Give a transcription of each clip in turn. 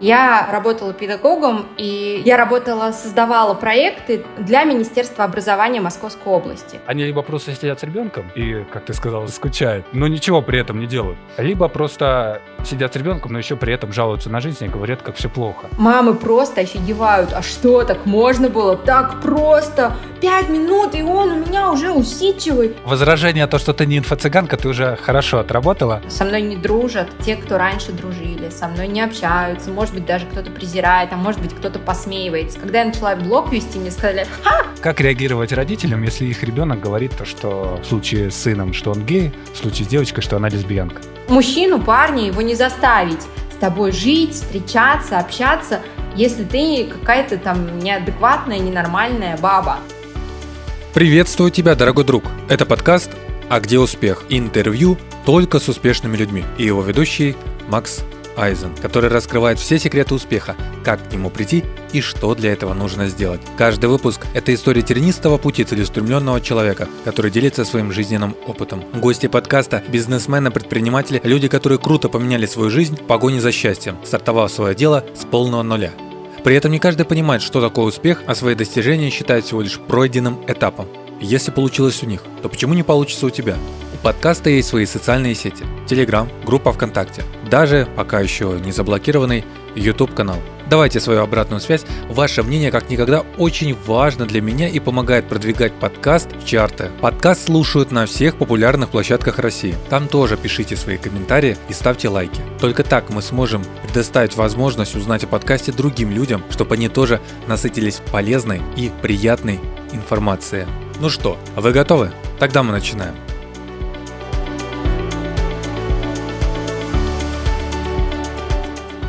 Я работала педагогом, и я работала, создавала проекты для Министерства образования Московской области. Они либо просто сидят с ребенком и, как ты сказала, скучают, но ничего при этом не делают. Либо просто сидят с ребенком, но еще при этом жалуются на жизнь и говорят, как все плохо. Мамы просто офигевают. А что, так можно было? Так просто! Пять минут, и он у меня уже усидчивый. Возражение то, что ты не инфо-цыганка, ты уже хорошо отработала. Со мной не дружат те, кто раньше дружили, со мной не общаются, может быть, даже кто-то презирает, а может быть, кто-то посмеивается. Когда я начала блог вести, мне сказали, ха! Как реагировать родителям, если их ребенок говорит то, что в случае с сыном, что он гей, в случае с девочкой, что она лесбиянка? Мужчину, парня, его не заставить с тобой жить, встречаться, общаться, если ты какая-то там неадекватная, ненормальная баба. Приветствую тебя, дорогой друг. Это подкаст «А где успех?» Интервью только с успешными людьми. И его ведущий Макс Айзен, который раскрывает все секреты успеха, как к нему прийти и что для этого нужно сделать. Каждый выпуск – это история тернистого пути целеустремленного человека, который делится своим жизненным опытом. Гости подкаста – бизнесмены, предприниматели, люди, которые круто поменяли свою жизнь в погоне за счастьем, стартовав свое дело с полного нуля. При этом не каждый понимает, что такое успех, а свои достижения считает всего лишь пройденным этапом. Если получилось у них, то почему не получится у тебя? У подкаста есть свои социальные сети. Телеграм, группа ВКонтакте. Даже, пока еще не заблокированный, YouTube канал. Давайте свою обратную связь. Ваше мнение как никогда очень важно для меня и помогает продвигать подкаст в чарты. Подкаст слушают на всех популярных площадках России. Там тоже пишите свои комментарии и ставьте лайки. Только так мы сможем предоставить возможность узнать о подкасте другим людям, чтобы они тоже насытились полезной и приятной информацией. Ну что, вы готовы? Тогда мы начинаем.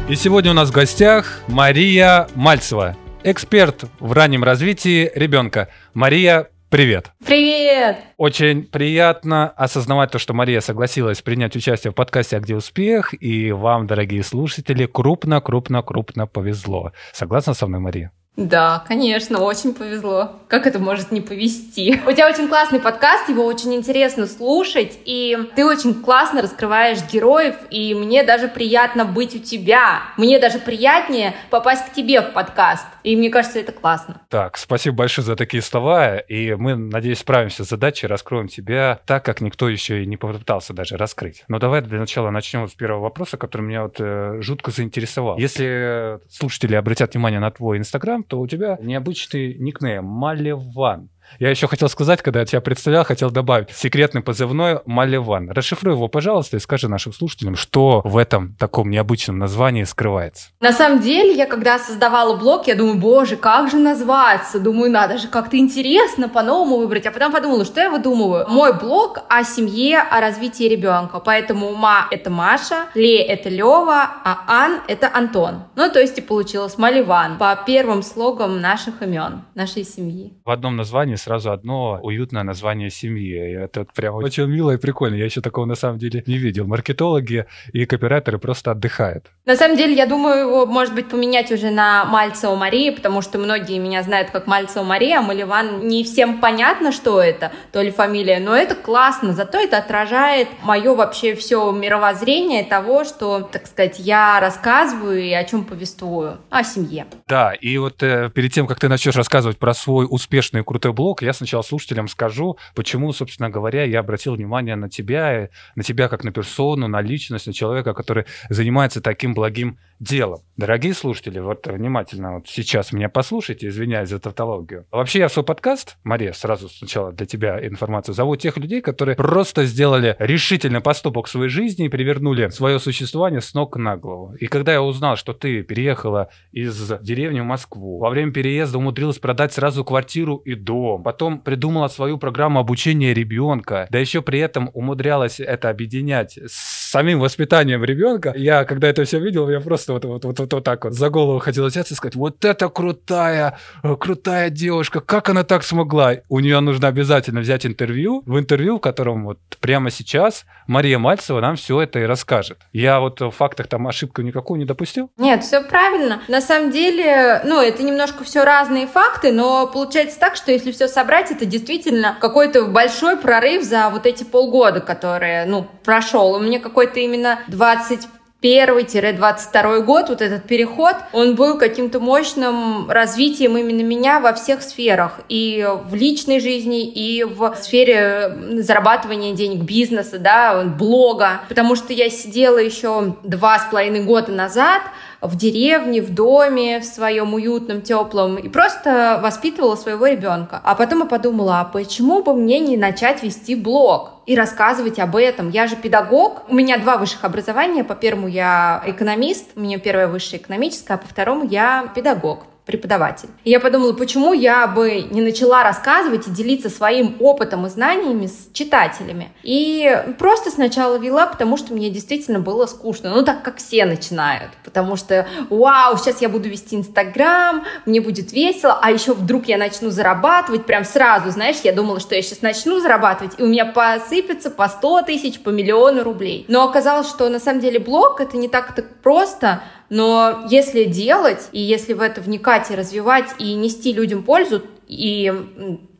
И сегодня у нас в гостях Мария Мальцева, эксперт в раннем развитии ребенка. Мария, привет! Привет! Очень приятно осознавать то, что Мария согласилась принять участие в подкасте «А где успех?» И вам, дорогие слушатели, крупно-крупно-крупно повезло. Согласна со мной, Мария? Да, конечно, очень повезло. Как это может не повезти? У тебя очень классный подкаст, его очень интересно слушать, и ты очень классно раскрываешь героев, и мне даже приятно быть у тебя. Мне даже приятнее попасть к тебе в подкаст. И мне кажется, это классно. Так, спасибо большое за такие слова, и мы, надеюсь, справимся с задачей, раскроем тебя так, как никто еще и не попытался даже раскрыть. Но давай для начала начнем с первого вопроса, который меня вот э, жутко заинтересовал. Если слушатели обратят внимание на твой Инстаграм, то у тебя необычный никнейм Малеван. Я еще хотел сказать, когда я тебя представлял, хотел добавить секретный позывной Малеван. Расшифруй его, пожалуйста, и скажи нашим слушателям, что в этом таком необычном названии скрывается. На самом деле, я когда создавала блог, я думаю, боже, как же назваться? Думаю, надо же как-то интересно по-новому выбрать. А потом подумала, что я выдумываю? Мой блог о семье, о развитии ребенка. Поэтому Ма — это Маша, Ле — это Лева, а Ан — это Антон. Ну, то есть и получилось Маливан по первым слогам наших имен, нашей семьи. В одном названии сразу одно уютное название семьи. Это прям очень мило и прикольно. Я еще такого на самом деле не видел. Маркетологи и копирайтеры просто отдыхают. На самом деле, я думаю, его, может быть, поменять уже на Мальцева Мария, потому что многие меня знают как Мальцева Мария, а Маливан не всем понятно, что это, то ли фамилия, но это классно, зато это отражает мое вообще все мировоззрение того, что, так сказать, я рассказываю и о чем повествую, о семье. Да, и вот э, перед тем, как ты начнешь рассказывать про свой успешный и крутой блог, я сначала слушателям скажу, почему, собственно говоря, я обратил внимание на тебя, на тебя как на персону, на личность, на человека, который занимается таким благим делом. Дорогие слушатели, вот внимательно вот сейчас меня послушайте, извиняюсь за тавтологию. Вообще я свой подкаст, Мария, сразу сначала для тебя информацию, зову тех людей, которые просто сделали решительный поступок в своей жизни и перевернули свое существование с ног на голову. И когда я узнал, что ты переехала из деревни в Москву, во время переезда умудрилась продать сразу квартиру и дом, потом придумала свою программу обучения ребенка, да еще при этом умудрялась это объединять с самим воспитанием ребенка, я когда это все видел, я просто вот, вот, вот, вот, вот так вот за голову хотел взяться и сказать, вот это крутая, э, крутая девушка, как она так смогла? У нее нужно обязательно взять интервью, в интервью, в котором вот прямо сейчас Мария Мальцева нам все это и расскажет. Я вот в фактах там ошибку никакую не допустил? Нет, все правильно. На самом деле, ну, это немножко все разные факты, но получается так, что если все собрать, это действительно какой-то большой прорыв за вот эти полгода, которые, ну, прошел. У меня какой-то именно 20 21-22 год, вот этот переход, он был каким-то мощным развитием именно меня во всех сферах. И в личной жизни, и в сфере зарабатывания денег, бизнеса, да, блога. Потому что я сидела еще два с половиной года назад, в деревне, в доме, в своем уютном, теплом, и просто воспитывала своего ребенка. А потом я подумала, а почему бы мне не начать вести блог? и рассказывать об этом. Я же педагог, у меня два высших образования. По первому я экономист, у меня первое высшее экономическое, а по второму я педагог преподаватель. И я подумала, почему я бы не начала рассказывать и делиться своим опытом и знаниями с читателями. И просто сначала вела, потому что мне действительно было скучно. Ну, так как все начинают. Потому что, вау, сейчас я буду вести Инстаграм, мне будет весело, а еще вдруг я начну зарабатывать прям сразу, знаешь, я думала, что я сейчас начну зарабатывать, и у меня посыпется по 100 тысяч, по миллиону рублей. Но оказалось, что на самом деле блог это не так-то просто, но если делать, и если в это вникать и развивать, и нести людям пользу, и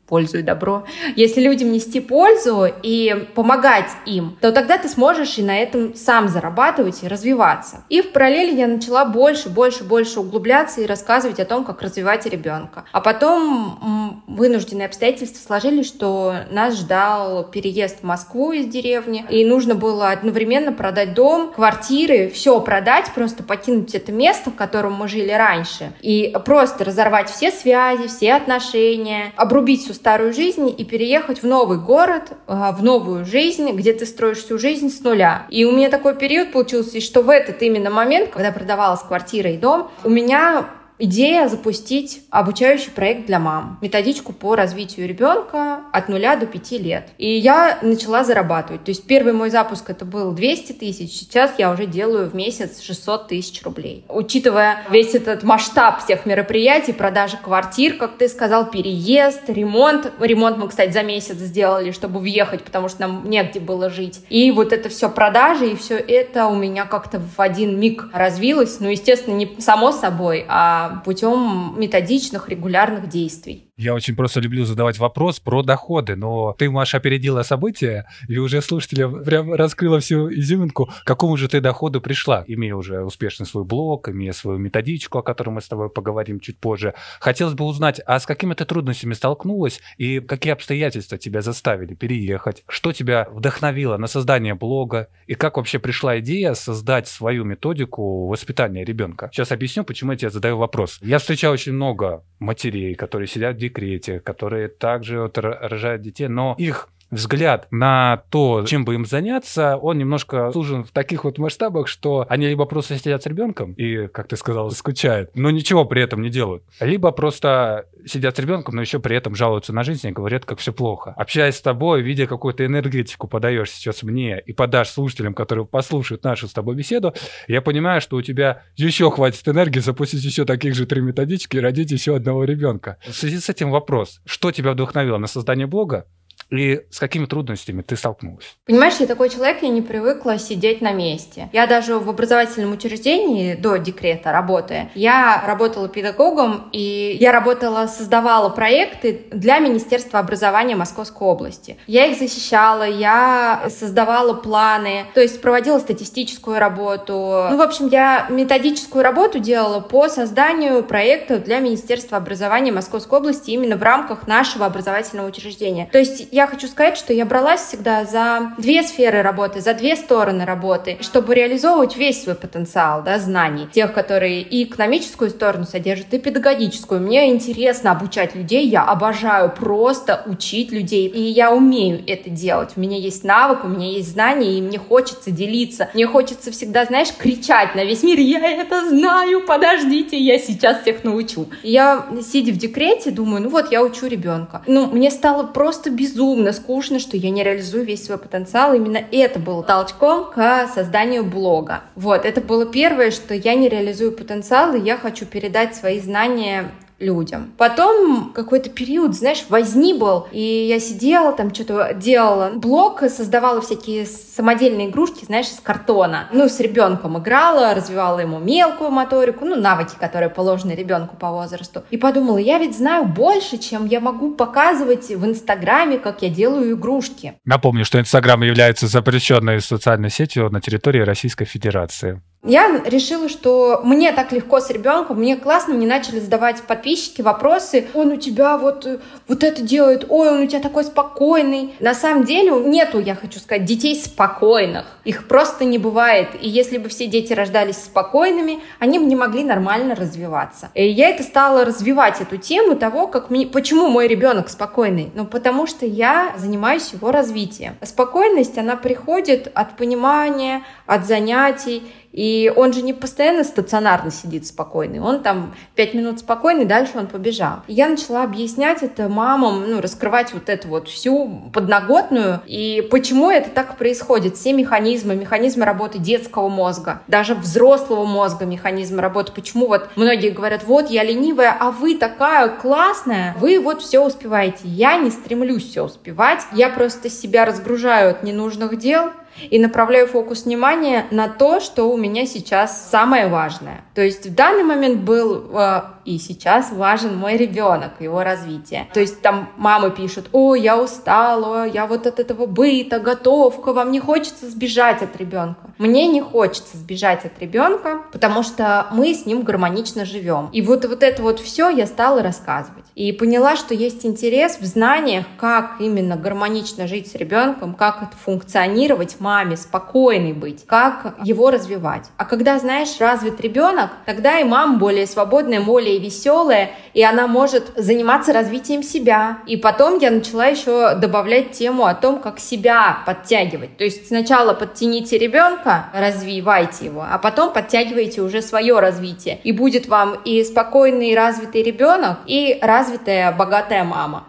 пользу и добро. Если людям нести пользу и помогать им, то тогда ты сможешь и на этом сам зарабатывать и развиваться. И в параллели я начала больше, больше, больше углубляться и рассказывать о том, как развивать ребенка. А потом вынужденные обстоятельства сложились, что нас ждал переезд в Москву из деревни, и нужно было одновременно продать дом, квартиры, все продать, просто покинуть это место, в котором мы жили раньше, и просто разорвать все связи, все отношения, обрубить всю старую жизнь и переехать в новый город, а, в новую жизнь, где ты строишь всю жизнь с нуля. И у меня такой период получился, что в этот именно момент, когда продавалась квартира и дом, у меня Идея запустить обучающий проект для мам, методичку по развитию ребенка от нуля до пяти лет. И я начала зарабатывать. То есть первый мой запуск это был 200 тысяч, сейчас я уже делаю в месяц 600 тысяч рублей. Учитывая весь этот масштаб всех мероприятий, продажи квартир, как ты сказал, переезд, ремонт. Ремонт мы, кстати, за месяц сделали, чтобы въехать, потому что нам негде было жить. И вот это все продажи, и все это у меня как-то в один миг развилось. Ну, естественно, не само собой, а путем методичных, регулярных действий. Я очень просто люблю задавать вопрос про доходы, но ты, Маша, опередила события и уже слушателя прям раскрыла всю изюминку. К какому же ты доходу пришла, имея уже успешный свой блог, имея свою методичку, о которой мы с тобой поговорим чуть позже. Хотелось бы узнать, а с какими ты трудностями столкнулась и какие обстоятельства тебя заставили переехать? Что тебя вдохновило на создание блога? И как вообще пришла идея создать свою методику воспитания ребенка? Сейчас объясню, почему я тебе задаю вопрос. Я встречал очень много матерей, которые сидят декрете, которые также вот рожают детей, но их взгляд на то, чем бы им заняться, он немножко сужен в таких вот масштабах, что они либо просто сидят с ребенком и, как ты сказал, скучают, но ничего при этом не делают, либо просто сидят с ребенком, но еще при этом жалуются на жизнь и говорят, как все плохо. Общаясь с тобой, видя какую-то энергетику подаешь сейчас мне и подашь слушателям, которые послушают нашу с тобой беседу, я понимаю, что у тебя еще хватит энергии запустить еще таких же три методички и родить еще одного ребенка. В связи с этим вопрос, что тебя вдохновило на создание блога? И с какими трудностями ты столкнулась? Понимаешь, я такой человек, я не привыкла сидеть на месте. Я даже в образовательном учреждении до декрета работая, я работала педагогом, и я работала, создавала проекты для Министерства образования Московской области. Я их защищала, я создавала планы, то есть проводила статистическую работу. Ну, в общем, я методическую работу делала по созданию проектов для Министерства образования Московской области именно в рамках нашего образовательного учреждения. То есть я хочу сказать, что я бралась всегда за две сферы работы, за две стороны работы, чтобы реализовывать весь свой потенциал да, знаний. Тех, которые и экономическую сторону содержат, и педагогическую. Мне интересно обучать людей, я обожаю просто учить людей, и я умею это делать. У меня есть навык, у меня есть знания, и мне хочется делиться. Мне хочется всегда, знаешь, кричать на весь мир, я это знаю, подождите, я сейчас всех научу. Я, сидя в декрете, думаю, ну вот, я учу ребенка. Ну, мне стало просто безумно безумно скучно, что я не реализую весь свой потенциал. Именно это было толчком к созданию блога. Вот, это было первое, что я не реализую потенциал, и я хочу передать свои знания людям. Потом какой-то период, знаешь, возни был, и я сидела там, что-то делала. Блог создавала всякие самодельные игрушки, знаешь, из картона. Ну, с ребенком играла, развивала ему мелкую моторику, ну, навыки, которые положены ребенку по возрасту. И подумала, я ведь знаю больше, чем я могу показывать в Инстаграме, как я делаю игрушки. Напомню, что Инстаграм является запрещенной социальной сетью на территории Российской Федерации. Я решила, что мне так легко с ребенком, мне классно, мне начали задавать подписчики вопросы, он у тебя вот, вот это делает, ой, он у тебя такой спокойный. На самом деле нету, я хочу сказать, детей спокойных. Их просто не бывает. И если бы все дети рождались спокойными, они бы не могли нормально развиваться. И я это стала развивать, эту тему того, как мне, почему мой ребенок спокойный. Ну, потому что я занимаюсь его развитием. Спокойность, она приходит от понимания, от занятий. И он же не постоянно стационарно сидит спокойный. Он там пять минут спокойный, дальше он побежал. И я начала объяснять это мамам, ну, раскрывать вот эту вот всю подноготную. И почему это так происходит? Все механизмы, механизмы работы детского мозга, даже взрослого мозга механизмы работы. Почему вот многие говорят, вот я ленивая, а вы такая классная, вы вот все успеваете. Я не стремлюсь все успевать, я просто себя разгружаю от ненужных дел, и направляю фокус внимания на то, что у меня сейчас самое важное. То есть в данный момент был э, и сейчас важен мой ребенок, его развитие. То есть там мамы пишут, о, я устала, я вот от этого быта, готовка, вам не хочется сбежать от ребенка. Мне не хочется сбежать от ребенка, потому что мы с ним гармонично живем. И вот, вот это вот все я стала рассказывать. И поняла, что есть интерес в знаниях, как именно гармонично жить с ребенком, как это функционировать маме, спокойной быть, как его развивать. А когда, знаешь, развит ребенок, тогда и мама более свободная, более веселая, и она может заниматься развитием себя. И потом я начала еще добавлять тему о том, как себя подтягивать. То есть сначала подтяните ребенка, развивайте его, а потом подтягивайте уже свое развитие. И будет вам и спокойный, развитый ребенок, и развитая, богатая мама.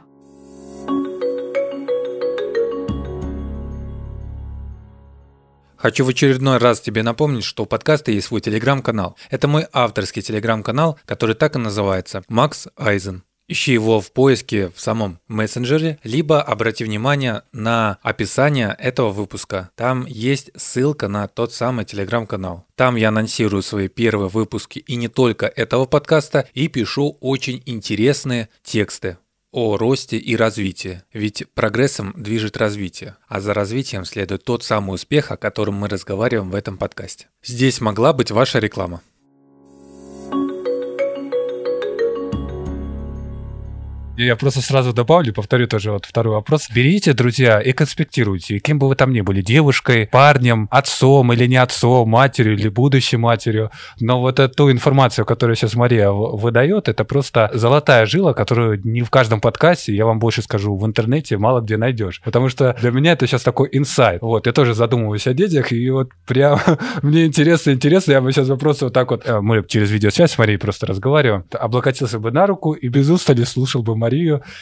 Хочу в очередной раз тебе напомнить, что у подкаста есть свой телеграм-канал. Это мой авторский телеграм-канал, который так и называется «Макс Айзен». Ищи его в поиске в самом мессенджере, либо обрати внимание на описание этого выпуска. Там есть ссылка на тот самый телеграм-канал. Там я анонсирую свои первые выпуски и не только этого подкаста, и пишу очень интересные тексты о росте и развитии, ведь прогрессом движет развитие, а за развитием следует тот самый успех, о котором мы разговариваем в этом подкасте. Здесь могла быть ваша реклама. Я просто сразу добавлю, повторю тоже вот второй вопрос. Берите, друзья, и конспектируйте, кем бы вы там ни были, девушкой, парнем, отцом или не отцом, матерью или будущей матерью. Но вот эту информацию, которую сейчас Мария выдает, это просто золотая жила, которую не в каждом подкасте, я вам больше скажу, в интернете мало где найдешь. Потому что для меня это сейчас такой инсайт. Вот, я тоже задумываюсь о детях, и вот прям мне интересно, интересно, я бы сейчас вопрос вот так вот, э, мы через видеосвязь с Марией просто разговариваем, облокотился бы на руку и без устали слушал бы Марию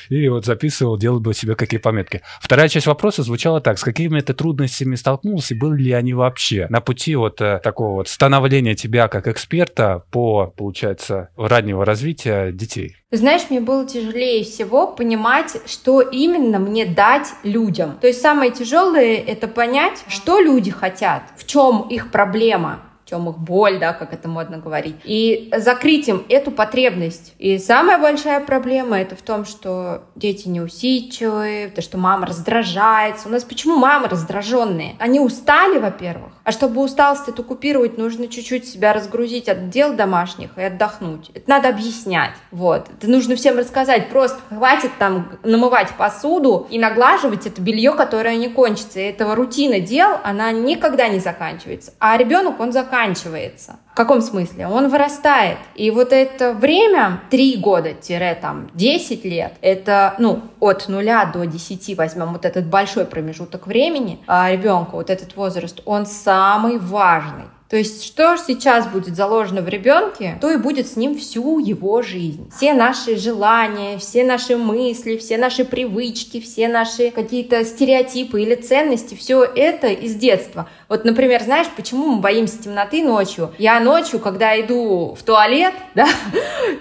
и вот записывал, делал бы себе какие пометки. Вторая часть вопроса звучала так. С какими ты трудностями столкнулся и были ли они вообще на пути вот э, такого вот становления тебя как эксперта по, получается, раннего развития детей? Знаешь, мне было тяжелее всего понимать, что именно мне дать людям. То есть самое тяжелое это понять, что люди хотят, в чем их проблема в чем их боль, да, как это модно говорить, и закрыть им эту потребность. И самая большая проблема это в том, что дети неусидчивые, то, что мама раздражается. У нас почему мамы раздраженные? Они устали, во-первых, а чтобы усталость эту купировать, нужно чуть-чуть себя разгрузить от дел домашних и отдохнуть. Это надо объяснять, вот. Это нужно всем рассказать. Просто хватит там намывать посуду и наглаживать это белье, которое не кончится. И этого рутина дел, она никогда не заканчивается. А ребенок, он заканчивается. В каком смысле? Он вырастает. И вот это время, 3 года-там 10 лет, это, ну, от 0 до 10 возьмем вот этот большой промежуток времени а ребенка, вот этот возраст, он самый важный. То есть, что сейчас будет заложено в ребенке, то и будет с ним всю его жизнь. Все наши желания, все наши мысли, все наши привычки, все наши какие-то стереотипы или ценности, все это из детства. Вот, например, знаешь, почему мы боимся темноты ночью? Я ночью, когда иду в туалет, да,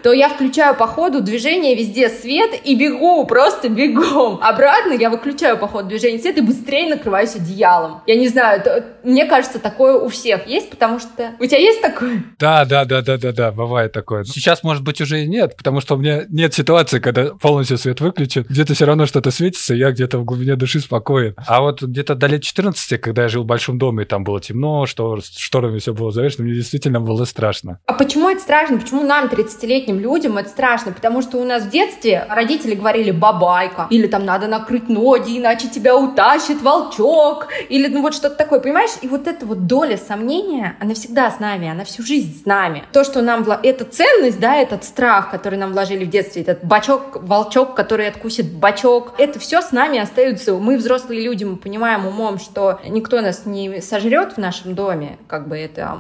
то я включаю по ходу движение везде свет и бегу, просто бегом. Обратно я выключаю по ходу движения свет и быстрее накрываюсь одеялом. Я не знаю, это, мне кажется, такое у всех есть, потому что... У тебя есть такое? Да, да, да, да, да, да, бывает такое. Сейчас, может быть, уже и нет, потому что у меня нет ситуации, когда полностью свет выключен, где-то все равно что-то светится, я где-то в глубине души спокоен. А вот где-то до лет 14, когда я жил в большом доме, и там было темно, что шторами все было завешено, мне действительно было страшно. А почему это страшно? Почему нам, 30-летним людям, это страшно? Потому что у нас в детстве родители говорили «бабайка», или там «надо накрыть ноги, иначе тебя утащит волчок», или ну вот что-то такое, понимаешь? И вот эта вот доля сомнения, она всегда с нами, она всю жизнь с нами. То, что нам... Вла... Это ценность, да, этот страх, который нам вложили в детстве, этот бачок, волчок, который откусит бачок, это все с нами остается. Мы взрослые люди, мы понимаем умом, что никто нас не сожрет в нашем доме, как бы это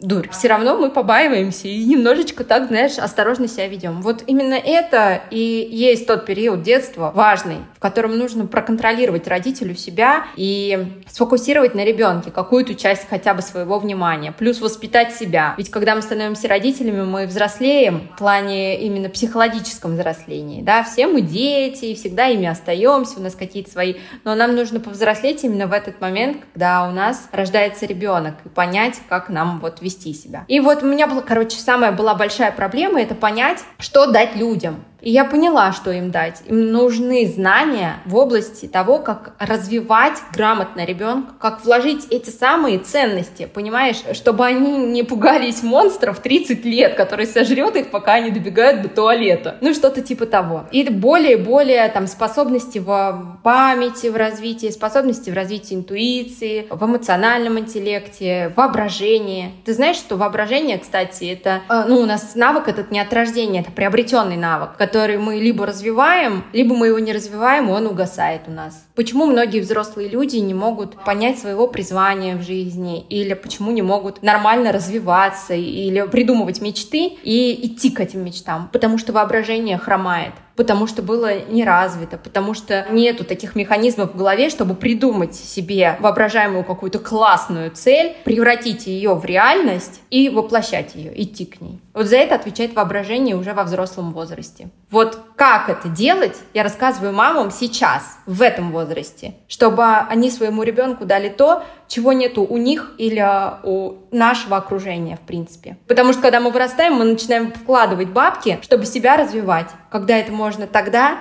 дурь. Все равно мы побаиваемся и немножечко так, знаешь, осторожно себя ведем. Вот именно это и есть тот период детства важный, в котором нужно проконтролировать родителю себя и сфокусировать на ребенке какую-то часть хотя бы своего внимания, плюс воспитать себя. Ведь когда мы становимся родителями, мы взрослеем в плане именно психологическом взрослении, да, все мы дети, и всегда ими остаемся, у нас какие-то свои, но нам нужно повзрослеть именно в этот момент, когда у нас рождается ребенок, и понять, как нам вот вести себя. И вот у меня была, короче, самая была большая проблема, это понять, что дать людям. И я поняла, что им дать. Им нужны знания в области того, как развивать грамотно ребенка, как вложить эти самые ценности, понимаешь, чтобы они не пугались монстров 30 лет, который сожрет их, пока они добегают до туалета. Ну, что-то типа того. И более-более там способности в памяти, в развитии, способности в развитии интуиции, в эмоциональном интеллекте, воображении. Ты знаешь, что воображение, кстати, это, э, ну, у нас навык этот не от рождения, это приобретенный навык, который мы либо развиваем, либо мы его не развиваем, он угасает у нас. Почему многие взрослые люди не могут понять своего призвания в жизни, или почему не могут нормально развиваться, или придумывать мечты и идти к этим мечтам? Потому что воображение хромает потому что было не развито, потому что нету таких механизмов в голове, чтобы придумать себе воображаемую какую-то классную цель, превратить ее в реальность и воплощать ее, идти к ней. Вот за это отвечает воображение уже во взрослом возрасте. Вот как это делать, я рассказываю мамам сейчас, в этом возрасте, чтобы они своему ребенку дали то, чего нету у них или у нашего окружения, в принципе. Потому что когда мы вырастаем, мы начинаем вкладывать бабки, чтобы себя развивать, когда это можно тогда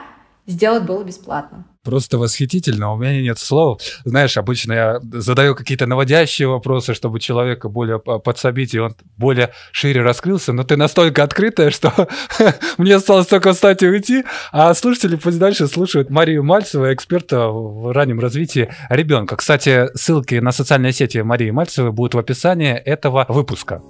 сделать было бесплатно. Просто восхитительно, у меня нет слов. Знаешь, обычно я задаю какие-то наводящие вопросы, чтобы человека более подсобить, и он более шире раскрылся, но ты настолько открытая, что мне осталось только встать и уйти, а слушатели пусть дальше слушают Марию Мальцеву, эксперта в раннем развитии ребенка. Кстати, ссылки на социальные сети Марии Мальцевой будут в описании этого выпуска.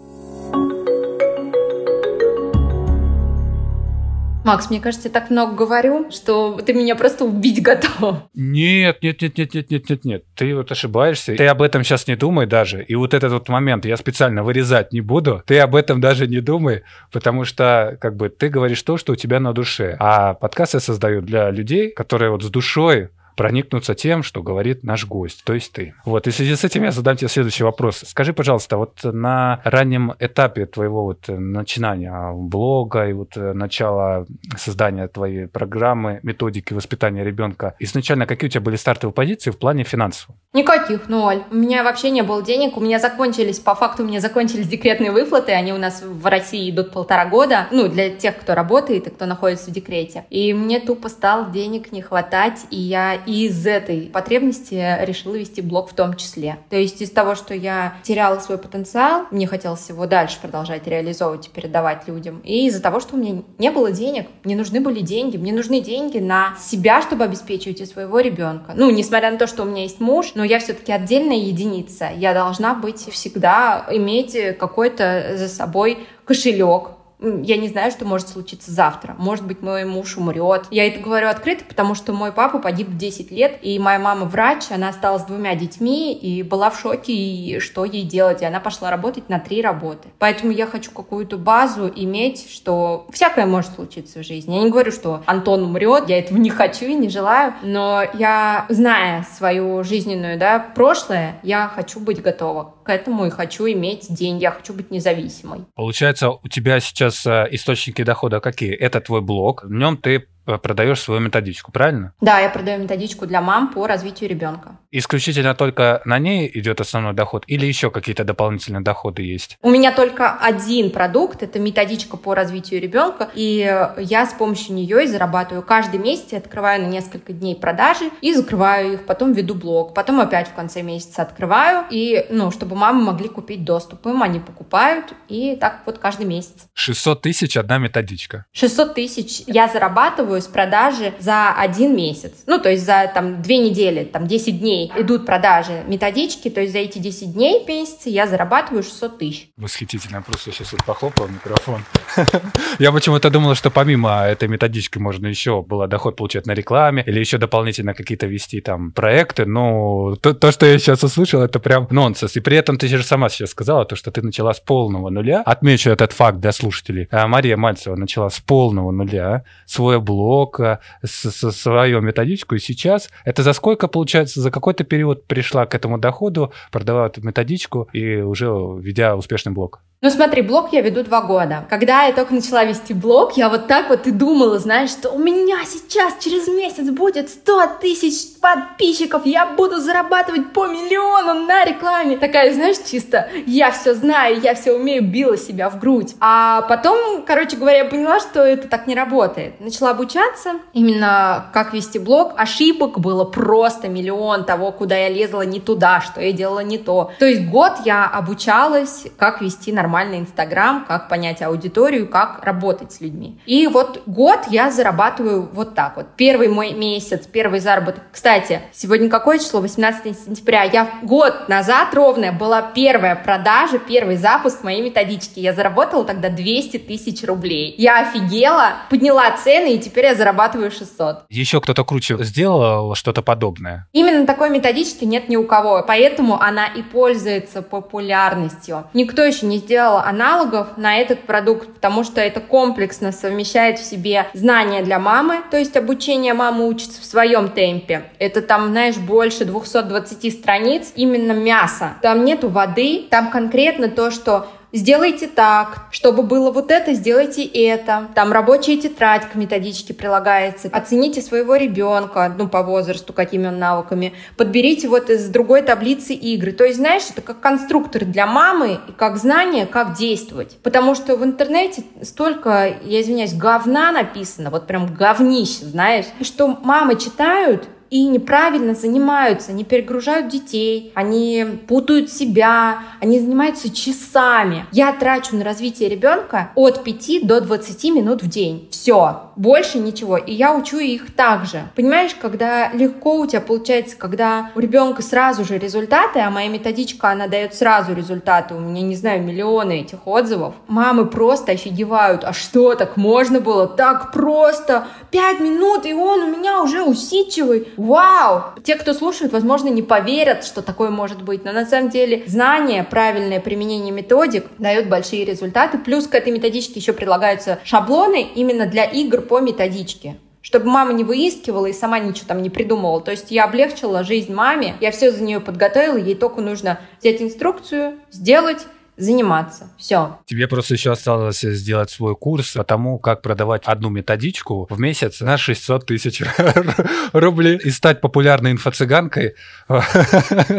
Макс, мне кажется, я так много говорю, что ты меня просто убить готов. Нет, нет, нет, нет, нет, нет, нет, нет. Ты вот ошибаешься. Ты об этом сейчас не думай даже. И вот этот вот момент я специально вырезать не буду. Ты об этом даже не думай, потому что как бы ты говоришь то, что у тебя на душе. А подкаст я создаю для людей, которые вот с душой проникнуться тем, что говорит наш гость, то есть ты. Вот, и в связи с этим я задам тебе следующий вопрос. Скажи, пожалуйста, вот на раннем этапе твоего вот начинания блога и вот начала создания твоей программы, методики воспитания ребенка, изначально какие у тебя были стартовые позиции в плане финансов? Никаких, ноль. У меня вообще не было денег, у меня закончились, по факту у меня закончились декретные выплаты, они у нас в России идут полтора года, ну, для тех, кто работает и кто находится в декрете. И мне тупо стало денег не хватать, и я и из этой потребности решила вести блог в том числе. То есть из того, что я теряла свой потенциал, мне хотелось его дальше продолжать реализовывать и передавать людям. И из-за того, что у меня не было денег, мне нужны были деньги, мне нужны деньги на себя, чтобы обеспечивать и своего ребенка. Ну, несмотря на то, что у меня есть муж, но я все-таки отдельная единица. Я должна быть всегда иметь какой-то за собой кошелек, я не знаю, что может случиться завтра. Может быть, мой муж умрет. Я это говорю открыто, потому что мой папа погиб в 10 лет, и моя мама врач, она осталась с двумя детьми и была в шоке, и что ей делать. И она пошла работать на три работы. Поэтому я хочу какую-то базу иметь, что всякое может случиться в жизни. Я не говорю, что Антон умрет, я этого не хочу и не желаю, но я, зная свою жизненную, да, прошлое, я хочу быть готова к этому и хочу иметь деньги, я хочу быть независимой. Получается, у тебя сейчас сейчас э, источники дохода какие? Это твой блог. В нем ты продаешь свою методичку, правильно? Да, я продаю методичку для мам по развитию ребенка. Исключительно только на ней идет основной доход или еще какие-то дополнительные доходы есть? У меня только один продукт, это методичка по развитию ребенка, и я с помощью нее и зарабатываю каждый месяц, я открываю на несколько дней продажи и закрываю их, потом веду блог, потом опять в конце месяца открываю, и, ну, чтобы мамы могли купить доступ, им они покупают, и так вот каждый месяц. 600 тысяч одна методичка. 600 тысяч я зарабатываю с продажи за один месяц. Ну, то есть за там две недели, там 10 дней идут продажи методички, то есть за эти 10 дней в месяц я зарабатываю 600 тысяч. Восхитительно, я просто сейчас вот похлопал микрофон. Я почему-то думал, что помимо этой методички можно еще было доход получать на рекламе или еще дополнительно какие-то вести там проекты, но то, то, что я сейчас услышал, это прям нонсенс. И при этом ты же сама сейчас сказала, то, что ты начала с полного нуля. Отмечу этот факт для слушателей. А Мария Мальцева начала с полного нуля свой блог, э, с, свою методичку, и сейчас это за сколько, получается, за какой-то период пришла к этому доходу, продавала эту методичку и уже ведя успешный блог? Ну смотри, блог я веду два года. Когда я только начала вести блог, я вот так вот и думала, знаешь, что у меня сейчас через месяц будет 100 тысяч подписчиков, я буду зарабатывать по миллиону на рекламе. Такая, знаешь, чисто, я все знаю, я все умею, била себя в грудь. А потом, короче говоря, я поняла, что это так не работает. Начала обучаться, именно как вести блог. Ошибок было просто миллион того, куда я лезла не туда, что я делала не то. То есть год я обучалась, как вести нормальный Инстаграм, как понять аудиторию, как работать с людьми. И вот год я зарабатываю вот так вот. Первый мой месяц, первый заработок. Кстати, сегодня какое число? 18 сентября. Я год назад ровно была первая продажа, первый запуск моей методички. Я заработала тогда 200 тысяч рублей. Я офигела, подняла цены, и теперь я зарабатываю 600. Еще кто-то круче сделал что-то подобное? Именно такой методички нет ни у кого, поэтому она и пользуется популярностью. Никто еще не сделал аналогов на этот продукт, потому что это комплексно совмещает в себе знания для мамы, то есть обучение мамы учится в своем темпе. Это там, знаешь, больше 220 страниц именно мяса. Там нету воды, там конкретно то, что сделайте так, чтобы было вот это, сделайте это. Там рабочая тетрадь к методичке прилагается. Оцените своего ребенка, ну, по возрасту, какими он навыками. Подберите вот из другой таблицы игры. То есть, знаешь, это как конструктор для мамы и как знание, как действовать. Потому что в интернете столько, я извиняюсь, говна написано, вот прям говнище, знаешь, что мамы читают, и неправильно занимаются, они перегружают детей, они путают себя, они занимаются часами. Я трачу на развитие ребенка от 5 до 20 минут в день. Все, больше ничего. И я учу их также. Понимаешь, когда легко у тебя получается, когда у ребенка сразу же результаты, а моя методичка, она дает сразу результаты. У меня, не знаю, миллионы этих отзывов. Мамы просто офигевают. А что, так можно было? Так просто. Пять минут, и он у меня уже усидчивый вау! Те, кто слушают, возможно, не поверят, что такое может быть, но на самом деле знание, правильное применение методик дает большие результаты. Плюс к этой методичке еще предлагаются шаблоны именно для игр по методичке чтобы мама не выискивала и сама ничего там не придумывала. То есть я облегчила жизнь маме, я все за нее подготовила, ей только нужно взять инструкцию, сделать, заниматься. Все. Тебе просто еще осталось сделать свой курс по тому, как продавать одну методичку в месяц на 600 тысяч рублей и стать популярной инфо-цыганкой.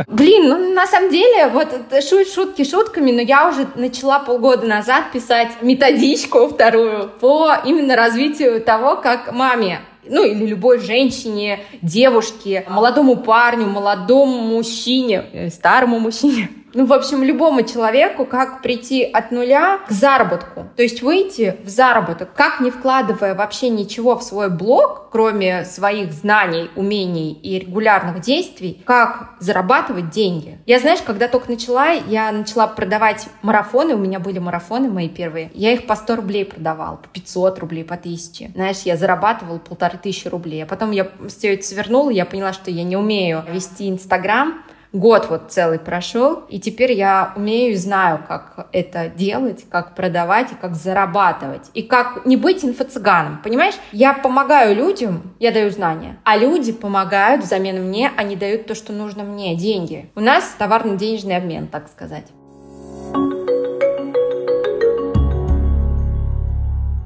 Блин, ну на самом деле, вот шут, шутки шутками, но я уже начала полгода назад писать методичку вторую по именно развитию того, как маме ну или любой женщине, девушке, молодому парню, молодому мужчине, э, старому мужчине, ну, в общем, любому человеку, как прийти от нуля к заработку. То есть выйти в заработок, как не вкладывая вообще ничего в свой блог, кроме своих знаний, умений и регулярных действий, как зарабатывать деньги. Я, знаешь, когда только начала, я начала продавать марафоны, у меня были марафоны мои первые, я их по 100 рублей продавала, по 500 рублей, по 1000. Знаешь, я зарабатывала полторы тысячи рублей. А потом я все это свернула, я поняла, что я не умею вести Инстаграм, год вот целый прошел, и теперь я умею и знаю, как это делать, как продавать и как зарабатывать, и как не быть инфо-цыганом, понимаешь? Я помогаю людям, я даю знания, а люди помогают взамен мне, они дают то, что нужно мне, деньги. У нас товарно-денежный обмен, так сказать.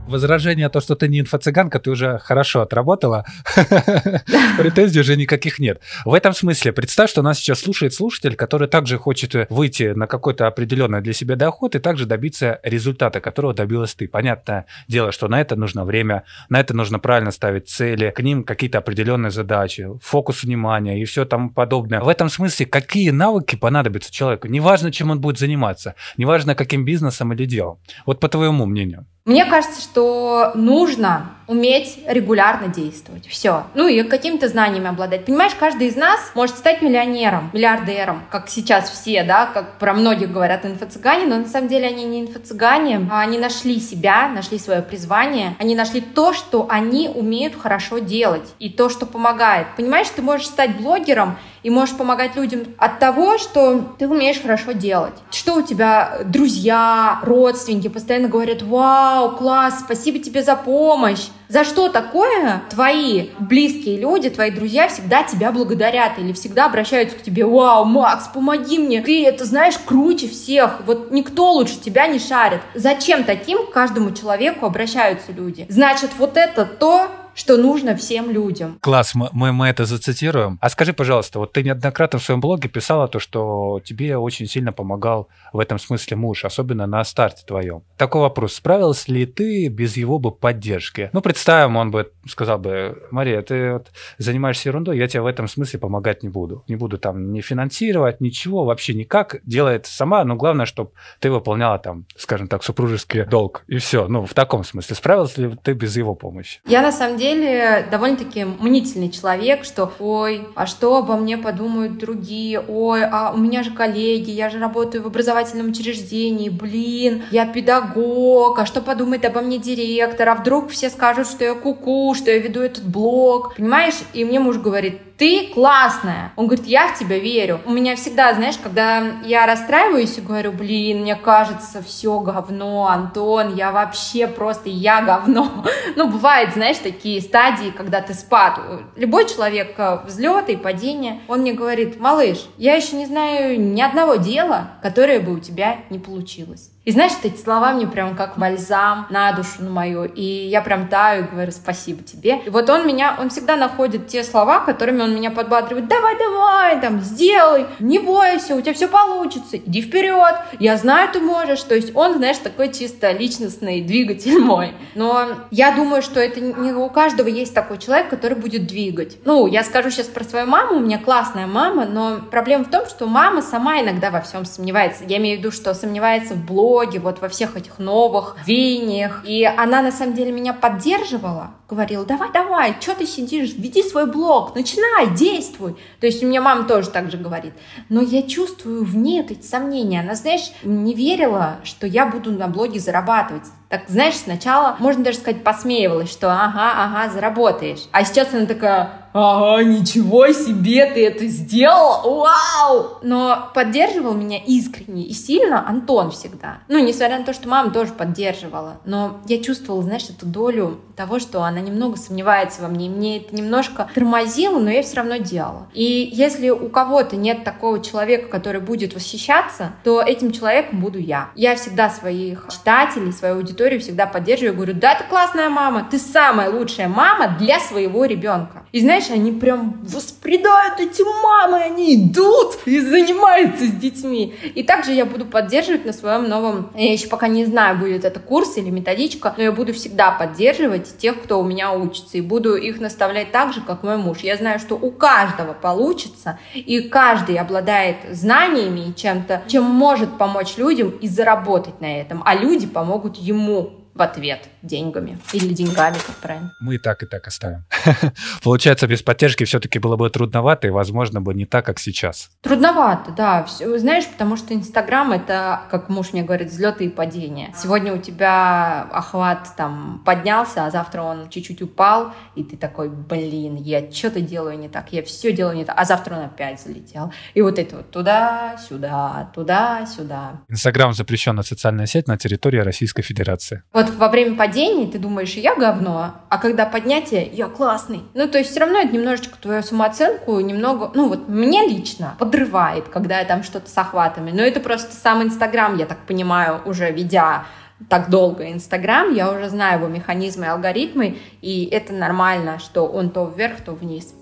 Возражение, то, что ты не инфо-цыганка, ты уже хорошо отработала. Претензий уже никаких нет. В этом смысле, представь, что нас сейчас слушает слушатель, который также хочет выйти на какой-то определенный для себя доход и также добиться результата, которого добилась ты. Понятное дело, что на это нужно время, на это нужно правильно ставить цели, к ним какие-то определенные задачи, фокус внимания и все тому подобное. В этом смысле, какие навыки понадобятся человеку? Неважно, чем он будет заниматься, неважно, каким бизнесом или делом. Вот по твоему мнению. Мне кажется, что нужно уметь регулярно действовать. Все. Ну и какими-то знаниями обладать. Понимаешь, каждый из нас может стать миллионером, миллиардером, как сейчас все, да, как про многих говорят инфо-цыгане, но на самом деле они не инфо-цыгане, а они нашли себя, нашли свое призвание, они нашли то, что они умеют хорошо делать и то, что помогает. Понимаешь, ты можешь стать блогером и можешь помогать людям от того, что ты умеешь хорошо делать. Что у тебя друзья, родственники постоянно говорят, вау, класс, спасибо тебе за помощь. За что такое твои близкие люди, твои друзья всегда тебя благодарят или всегда обращаются к тебе, вау, Макс, помоги мне, ты это знаешь круче всех, вот никто лучше тебя не шарит. Зачем таким к каждому человеку обращаются люди? Значит, вот это то, что нужно всем людям. Класс, мы, мы, это зацитируем. А скажи, пожалуйста, вот ты неоднократно в своем блоге писала то, что тебе очень сильно помогал в этом смысле муж, особенно на старте твоем. Такой вопрос, справилась ли ты без его бы поддержки? Ну, представим, он бы сказал бы, Мария, ты вот занимаешься ерундой, я тебе в этом смысле помогать не буду. Не буду там не финансировать, ничего, вообще никак. Делает сама, но главное, чтобы ты выполняла там, скажем так, супружеский долг. И все. Ну, в таком смысле. Справилась ли ты без его помощи? Я на самом деле деле довольно-таки мнительный человек, что ой, а что обо мне подумают другие, ой, а у меня же коллеги, я же работаю в образовательном учреждении, блин, я педагог, а что подумает обо мне директор, а вдруг все скажут, что я куку, что я веду этот блог, понимаешь? И мне муж говорит, ты классная. Он говорит, я в тебя верю. У меня всегда, знаешь, когда я расстраиваюсь и говорю, блин, мне кажется, все говно, Антон, я вообще просто, я говно. Ну, бывает, знаешь, такие стадии, когда ты спад. Любой человек, э, взлеты и падения, он мне говорит, малыш, я еще не знаю ни одного дела, которое бы у тебя не получилось. И знаешь, эти слова мне прям как бальзам на душу на мою. И я прям таю и говорю спасибо тебе. И вот он меня, он всегда находит те слова, которыми он меня подбадривает. Давай, давай, там, сделай, не бойся, у тебя все получится, иди вперед, я знаю, ты можешь. То есть он, знаешь, такой чисто личностный двигатель мой. Но я думаю, что это не у каждого есть такой человек, который будет двигать. Ну, я скажу сейчас про свою маму, у меня классная мама, но проблема в том, что мама сама иногда во всем сомневается. Я имею в виду, что сомневается в блоге, блоге, вот во всех этих новых веяниях. И она на самом деле меня поддерживала, говорила, давай, давай, что ты сидишь, веди свой блог, начинай, действуй. То есть у меня мама тоже так же говорит. Но я чувствую в ней эти сомнения. Она, знаешь, не верила, что я буду на блоге зарабатывать. Так, знаешь, сначала, можно даже сказать, посмеивалась, что ага, ага, заработаешь. А сейчас она такая, ага, ничего себе, ты это сделал, вау! Но поддерживал меня искренне и сильно Антон всегда. Ну, несмотря на то, что мама тоже поддерживала, но я чувствовала, знаешь, эту долю того, что она немного сомневается во мне, и мне это немножко тормозило, но я все равно делала. И если у кого-то нет такого человека, который будет восхищаться, то этим человеком буду я. Я всегда своих читателей, свою аудиторию всегда поддерживаю, говорю, да, ты классная мама, ты самая лучшая мама для своего ребенка. И знаешь, они прям воспредают эти мамы, они идут и занимаются с детьми. И также я буду поддерживать на своем новом, я еще пока не знаю, будет это курс или методичка, но я буду всегда поддерживать тех, кто у меня учится, и буду их наставлять так же, как мой муж. Я знаю, что у каждого получится, и каждый обладает знаниями и чем-то, чем может помочь людям и заработать на этом, а люди помогут ему como в ответ деньгами или деньгами, как правильно. Мы и так, и так оставим. Получается, без поддержки все-таки было бы трудновато и, возможно, бы не так, как сейчас. Трудновато, да. Знаешь, потому что Инстаграм — это, как муж мне говорит, взлеты и падения. Сегодня у тебя охват там поднялся, а завтра он чуть-чуть упал, и ты такой, блин, я что-то делаю не так, я все делаю не так, а завтра он опять залетел. И вот это вот туда-сюда, туда-сюда. Инстаграм запрещенная социальная сеть на территории Российской Федерации. Вот вот во время падений ты думаешь, я говно, а когда поднятие, я классный. Ну, то есть все равно это немножечко твою самооценку немного, ну вот мне лично подрывает, когда я там что-то с охватами. Но это просто сам Инстаграм, я так понимаю, уже ведя так долго Инстаграм, я уже знаю его механизмы и алгоритмы, и это нормально, что он то вверх, то вниз.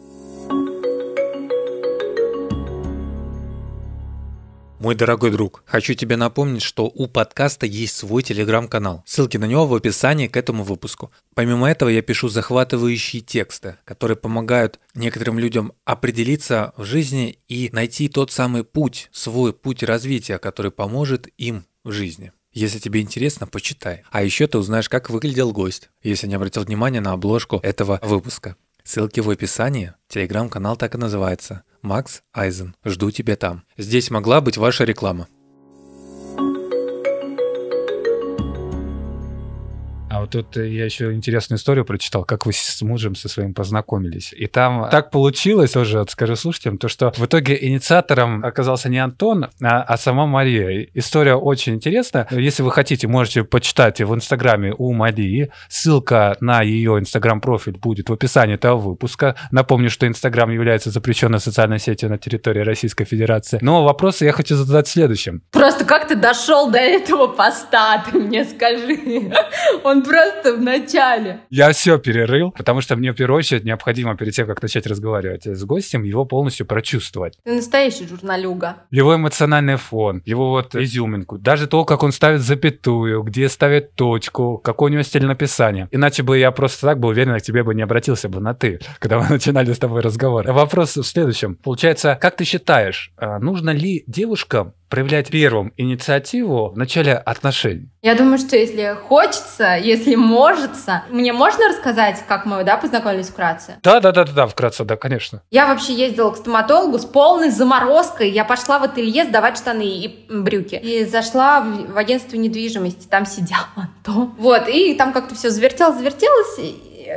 Мой дорогой друг, хочу тебе напомнить, что у подкаста есть свой телеграм-канал. Ссылки на него в описании к этому выпуску. Помимо этого я пишу захватывающие тексты, которые помогают некоторым людям определиться в жизни и найти тот самый путь, свой путь развития, который поможет им в жизни. Если тебе интересно, почитай. А еще ты узнаешь, как выглядел гость, если не обратил внимания на обложку этого выпуска. Ссылки в описании. Телеграм-канал так и называется. Макс Айзен. Жду тебя там. Здесь могла быть ваша реклама. А вот тут я еще интересную историю прочитал, как вы с мужем со своим познакомились. И там так получилось вот скажу слушателям, то, что в итоге инициатором оказался не Антон, а, а сама Мария. История очень интересная. Если вы хотите, можете почитать в Инстаграме у Марии. Ссылка на ее Инстаграм-профиль будет в описании этого выпуска. Напомню, что Инстаграм является запрещенной социальной сетью на территории Российской Федерации. Но вопросы я хочу задать следующим. Просто как ты дошел до этого поста, ты мне скажи. Он просто в начале. Я все перерыл, потому что мне в первую очередь необходимо перед тем, как начать разговаривать с гостем, его полностью прочувствовать. Ты настоящий журналюга. Его эмоциональный фон, его вот изюминку, даже то, как он ставит запятую, где ставит точку, какой у него стиль написания. Иначе бы я просто так был уверен, к тебе бы не обратился бы на «ты», когда мы начинали с тобой разговор. Вопрос в следующем. Получается, как ты считаешь, а нужно ли девушкам проявлять первым инициативу в начале отношений? Я думаю, что если хочется, если может, мне можно рассказать, как мы, да, познакомились вкратце? Да, да, да, да, да, вкратце, да, конечно. Я вообще ездила к стоматологу с полной заморозкой. Я пошла в ателье сдавать штаны и брюки. И зашла в, в агентство недвижимости. Там сидел Антон. Вот, и там как-то все завертелось, завертелось.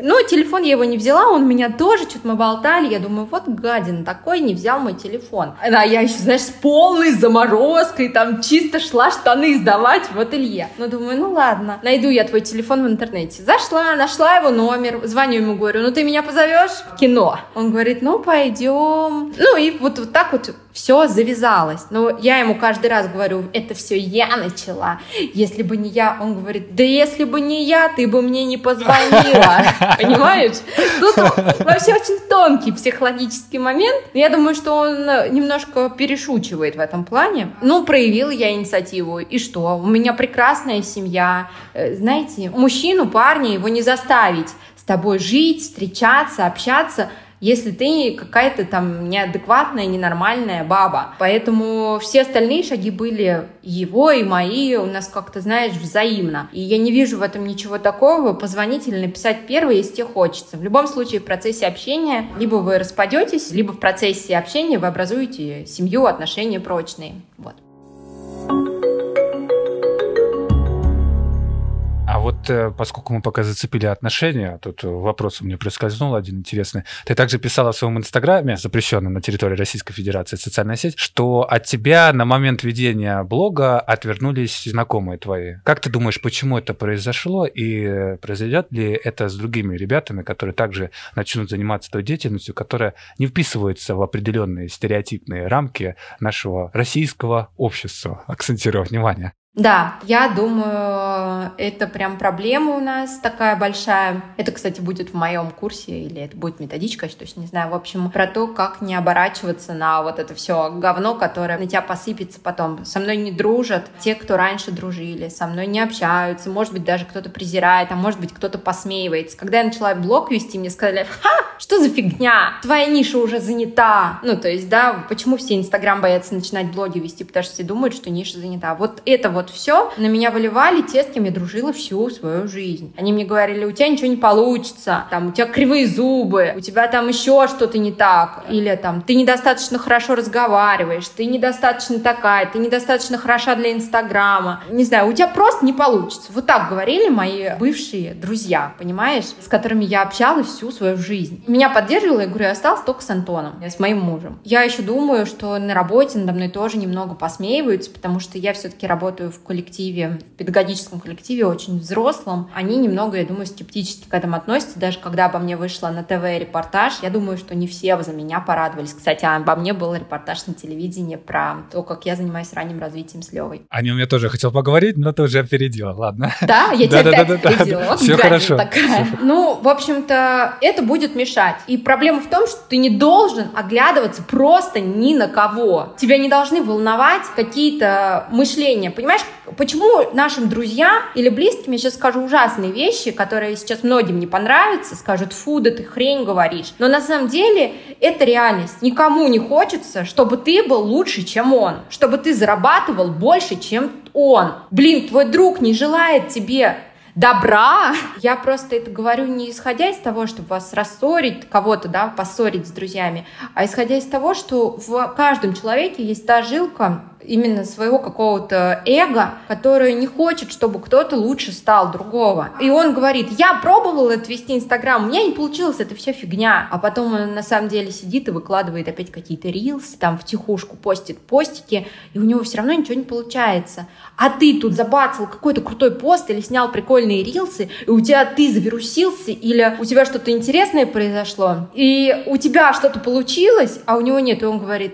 Ну, телефон я его не взяла, он меня тоже, что-то мы болтали, я думаю, вот гадин такой, не взял мой телефон. А я еще, знаешь, с полной заморозкой, там чисто шла штаны сдавать в ателье. Ну, думаю, ну ладно, найду я твой телефон в интернете. Зашла, нашла его номер, звоню ему, говорю, ну ты меня позовешь в кино? Он говорит, ну пойдем. Ну и вот, вот так вот все завязалось. Но я ему каждый раз говорю, это все я начала. Если бы не я, он говорит, да если бы не я, ты бы мне не позвонила. Понимаешь? Тут вообще очень тонкий психологический момент. Я думаю, что он немножко перешучивает в этом плане. Ну, проявила я инициативу. И что? У меня прекрасная семья. Э, знаете, мужчину, парня, его не заставить с тобой жить, встречаться, общаться – если ты какая-то там неадекватная, ненормальная баба. Поэтому все остальные шаги были его и мои у нас как-то, знаешь, взаимно. И я не вижу в этом ничего такого. Позвонить или написать первый, если тебе хочется. В любом случае, в процессе общения либо вы распадетесь, либо в процессе общения вы образуете семью, отношения прочные. Вот. Вот э, поскольку мы пока зацепили отношения, тут вопрос у меня проскользнул один интересный. Ты также писала в своем инстаграме, запрещенном на территории Российской Федерации социальная сеть, что от тебя на момент ведения блога отвернулись знакомые твои. Как ты думаешь, почему это произошло и произойдет ли это с другими ребятами, которые также начнут заниматься той деятельностью, которая не вписывается в определенные стереотипные рамки нашего российского общества? Акцентирую внимание. Да, я думаю, это прям проблема у нас такая большая. Это, кстати, будет в моем курсе или это будет методичка, я точно не знаю. В общем, про то, как не оборачиваться на вот это все говно, которое на тебя посыпется потом. Со мной не дружат те, кто раньше дружили, со мной не общаются, может быть, даже кто-то презирает, а может быть, кто-то посмеивается. Когда я начала блог вести, мне сказали, ха, что за фигня, твоя ниша уже занята. Ну, то есть, да, почему все Инстаграм боятся начинать блоги вести, потому что все думают, что ниша занята. Вот это вот вот все на меня выливали те, с кем я дружила всю свою жизнь. Они мне говорили, у тебя ничего не получится, там, у тебя кривые зубы, у тебя там еще что-то не так, или там, ты недостаточно хорошо разговариваешь, ты недостаточно такая, ты недостаточно хороша для Инстаграма, не знаю, у тебя просто не получится. Вот так говорили мои бывшие друзья, понимаешь, с которыми я общалась всю свою жизнь. меня поддерживала, я говорю, я осталась только с Антоном, с моим мужем. Я еще думаю, что на работе надо мной тоже немного посмеиваются, потому что я все-таки работаю в коллективе, в педагогическом коллективе, очень взрослом. Они немного, я думаю, скептически к этому относятся. Даже когда обо мне вышла на ТВ репортаж, я думаю, что не все за меня порадовались. Кстати, обо мне был репортаж на телевидении про то, как я занимаюсь ранним развитием с Левой. О нем я тоже хотел поговорить, но ты уже опередила, ладно. Да, я тебя опять опередила. Все хорошо. Ну, в общем-то, это будет мешать. И проблема в том, что ты не должен оглядываться просто ни на кого. Тебя не должны волновать какие-то мышления. Понимаешь, почему нашим друзьям или близким я сейчас скажу ужасные вещи, которые сейчас многим не понравятся, скажут, фу, да ты хрень говоришь. Но на самом деле это реальность. Никому не хочется, чтобы ты был лучше, чем он, чтобы ты зарабатывал больше, чем он. Блин, твой друг не желает тебе добра. Я просто это говорю не исходя из того, чтобы вас рассорить, кого-то, да, поссорить с друзьями, а исходя из того, что в каждом человеке есть та жилка, именно своего какого-то эго, которое не хочет, чтобы кто-то лучше стал другого. И он говорит, я пробовал это вести Инстаграм, у меня не получилось, это все фигня. А потом он на самом деле сидит и выкладывает опять какие-то рилсы, там в тихушку постит постики, и у него все равно ничего не получается. А ты тут забацал какой-то крутой пост или снял прикольные рилсы, и у тебя ты завирусился, или у тебя что-то интересное произошло, и у тебя что-то получилось, а у него нет, и он говорит,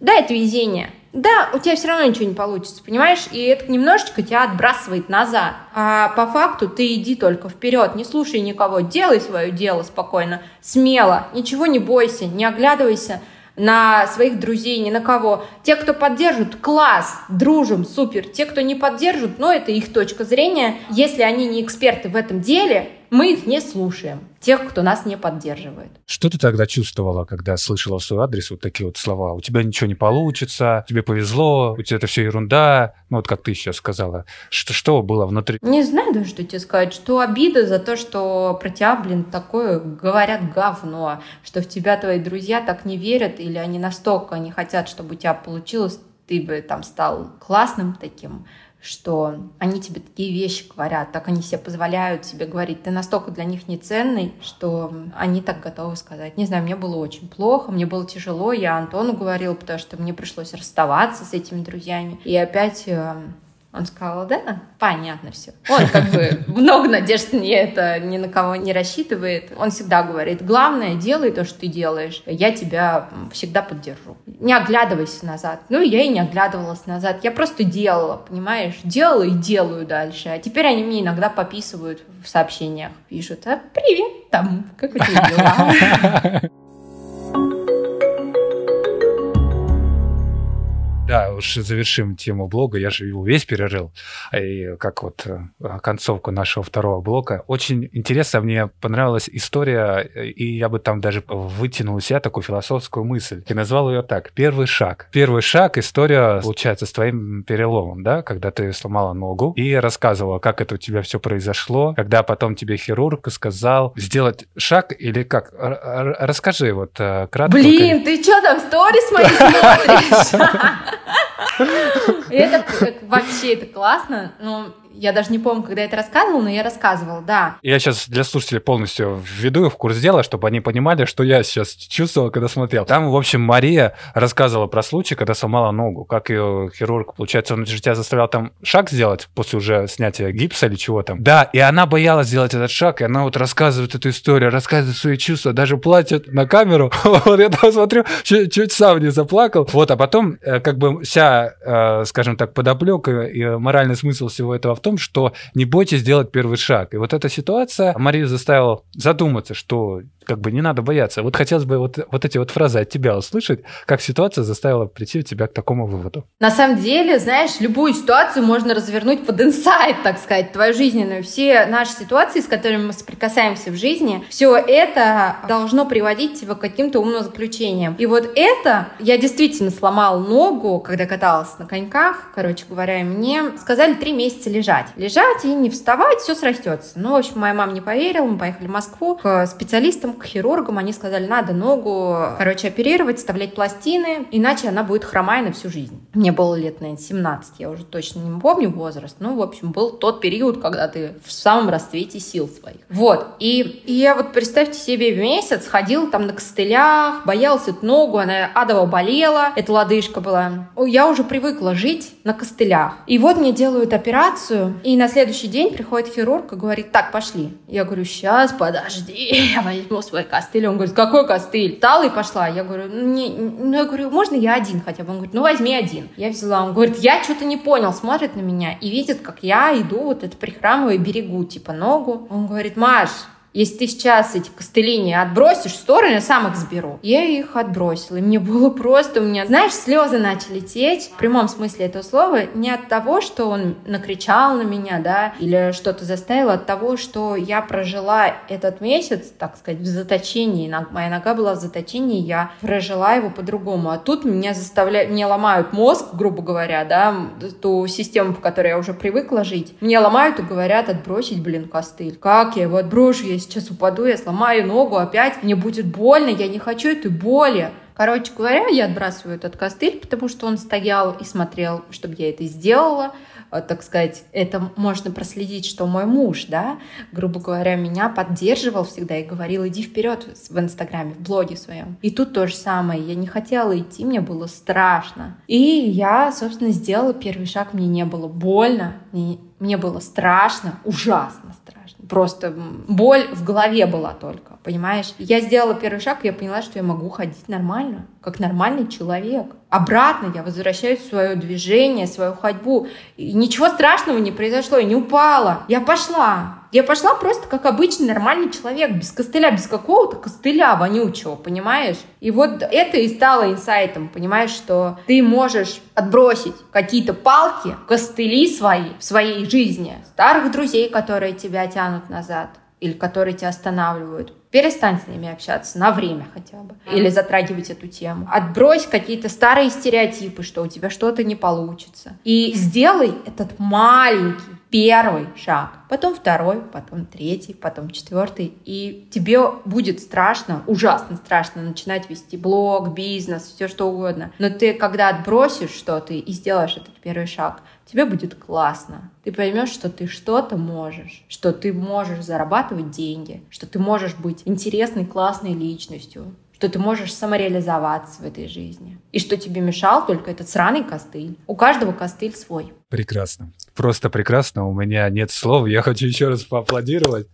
да, это везение да, у тебя все равно ничего не получится, понимаешь? И это немножечко тебя отбрасывает назад. А по факту ты иди только вперед, не слушай никого, делай свое дело спокойно, смело, ничего не бойся, не оглядывайся на своих друзей, ни на кого. Те, кто поддержит, класс, дружим, супер. Те, кто не поддержит, ну, это их точка зрения. Если они не эксперты в этом деле, мы их не слушаем, тех, кто нас не поддерживает. Что ты тогда чувствовала, когда слышала в свой адрес вот такие вот слова? У тебя ничего не получится, тебе повезло, у тебя это все ерунда, ну вот как ты сейчас сказала. Что, что было внутри? Не знаю даже, что тебе сказать, что обида за то, что про тебя, блин, такое говорят говно, что в тебя твои друзья так не верят, или они настолько не хотят, чтобы у тебя получилось, ты бы там стал классным таким, что они тебе такие вещи говорят, так они себе позволяют себе говорить. Ты настолько для них неценный, что они так готовы сказать. Не знаю, мне было очень плохо, мне было тяжело. Я Антону говорила, потому что мне пришлось расставаться с этими друзьями. И опять э, он сказал, да, понятно все. Он как бы много надежд не это ни на кого не рассчитывает. Он всегда говорит, главное, делай то, что ты делаешь. Я тебя всегда поддержу. Не оглядывайся назад. Ну, я и не оглядывалась назад. Я просто делала, понимаешь? Делала и делаю дальше. А теперь они мне иногда пописывают в сообщениях. Пишут, а привет там, как у тебя дела? Да, уж завершим тему блога. Я же его весь перерыл. И как вот э, концовку нашего второго блока. Очень интересно, мне понравилась история, и я бы там даже вытянул из себя такую философскую мысль. И назвал ее так. Первый шаг. Первый шаг, история, получается, с твоим переломом, да, когда ты сломала ногу и рассказывала, как это у тебя все произошло, когда потом тебе хирург сказал сделать шаг или как? Расскажи вот э, кратко. Блин, ты что там, сторис мои смотришь? Это вообще это классно. Ну, я даже не помню, когда я это рассказывала, но я рассказывала, да. Я сейчас для слушателей полностью введу в курс дела, чтобы они понимали, что я сейчас чувствовал, когда смотрел. Там, в общем, Мария рассказывала про случай, когда сломала ногу, как ее хирург, получается, он же тебя заставлял там шаг сделать после уже снятия гипса или чего там. Да, и она боялась сделать этот шаг, и она вот рассказывает эту историю, рассказывает свои чувства, даже плачет на камеру. Вот я там смотрю, чуть сам не заплакал. Вот, а потом, э, как бы вся, э, скажем так, подоплека и моральный смысл всего этого в том, что не бойтесь сделать первый шаг. И вот эта ситуация Марию заставила задуматься, что как бы не надо бояться. Вот хотелось бы вот, вот эти вот фразы от тебя услышать, как ситуация заставила прийти тебя к такому выводу. На самом деле, знаешь, любую ситуацию можно развернуть под инсайт, так сказать, твою жизненную. Все наши ситуации, с которыми мы соприкасаемся в жизни, все это должно приводить тебя к каким-то умным заключениям. И вот это, я действительно сломал ногу, когда каталась на коньках, короче говоря, мне сказали три месяца лежать лежать. Лежать и не вставать, все срастется. Ну, в общем, моя мама не поверила, мы поехали в Москву к специалистам, к хирургам. Они сказали, надо ногу, короче, оперировать, вставлять пластины, иначе она будет хромая на всю жизнь. Мне было лет, наверное, 17, я уже точно не помню возраст. Ну, в общем, был тот период, когда ты в самом расцвете сил своих. Вот. И, и я вот, представьте себе, месяц ходил там на костылях, боялся эту ногу, она адово болела, эта лодыжка была. Я уже привыкла жить на костылях. И вот мне делают операцию, и на следующий день приходит хирург и говорит, так, пошли. Я говорю, сейчас, подожди, я возьму свой костыль. Он говорит, какой костыль? Талый пошла. Я говорю, не, ну, я говорю, можно я один хотя бы? Он говорит, ну, возьми один. Я взяла. Он говорит, я что-то не понял, смотрит на меня и видит, как я иду вот это прихрамывая, берегу, типа, ногу. Он говорит, Маш, если ты сейчас эти костыли не отбросишь в сторону, я сам их сберу. Я их отбросила. И мне было просто, у меня, знаешь, слезы начали течь, в прямом смысле этого слова, не от того, что он накричал на меня, да, или что-то заставил, а от того, что я прожила этот месяц, так сказать, в заточении. Моя нога была в заточении, я прожила его по-другому. А тут меня заставляют, мне ломают мозг, грубо говоря, да, ту систему, по которой я уже привыкла жить. Мне ломают и говорят отбросить, блин, костыль. Как я его отброшу? Я сейчас упаду, я сломаю ногу опять, мне будет больно, я не хочу этой боли. Короче говоря, я отбрасываю этот костыль, потому что он стоял и смотрел, чтобы я это сделала. А, так сказать, это можно проследить, что мой муж, да, грубо говоря, меня поддерживал всегда и говорил, иди вперед в Инстаграме, в блоге своем. И тут то же самое. Я не хотела идти, мне было страшно. И я, собственно, сделала первый шаг, мне не было больно, мне, было страшно, ужасно. Просто боль в голове была только, понимаешь? Я сделала первый шаг, и я поняла, что я могу ходить нормально, как нормальный человек. Обратно я возвращаюсь в свое движение, свою ходьбу. И ничего страшного не произошло, я не упала. Я пошла. Я пошла просто как обычный нормальный человек, без костыля, без какого-то костыля вонючего, понимаешь? И вот это и стало инсайтом, понимаешь, что ты можешь отбросить какие-то палки, костыли свои в своей жизни, старых друзей, которые тебя тянут назад, или которые тебя останавливают. Перестань с ними общаться на время хотя бы. Или затрагивать эту тему. Отбрось какие-то старые стереотипы, что у тебя что-то не получится. И сделай этот маленький первый шаг, потом второй, потом третий, потом четвертый, и тебе будет страшно, ужасно страшно начинать вести блог, бизнес, все что угодно. Но ты, когда отбросишь что-то и сделаешь этот первый шаг, тебе будет классно. Ты поймешь, что ты что-то можешь, что ты можешь зарабатывать деньги, что ты можешь быть интересной, классной личностью, что ты можешь самореализоваться в этой жизни. И что тебе мешал только этот сраный костыль. У каждого костыль свой. Прекрасно. Просто прекрасно. У меня нет слов. Я хочу еще раз поаплодировать.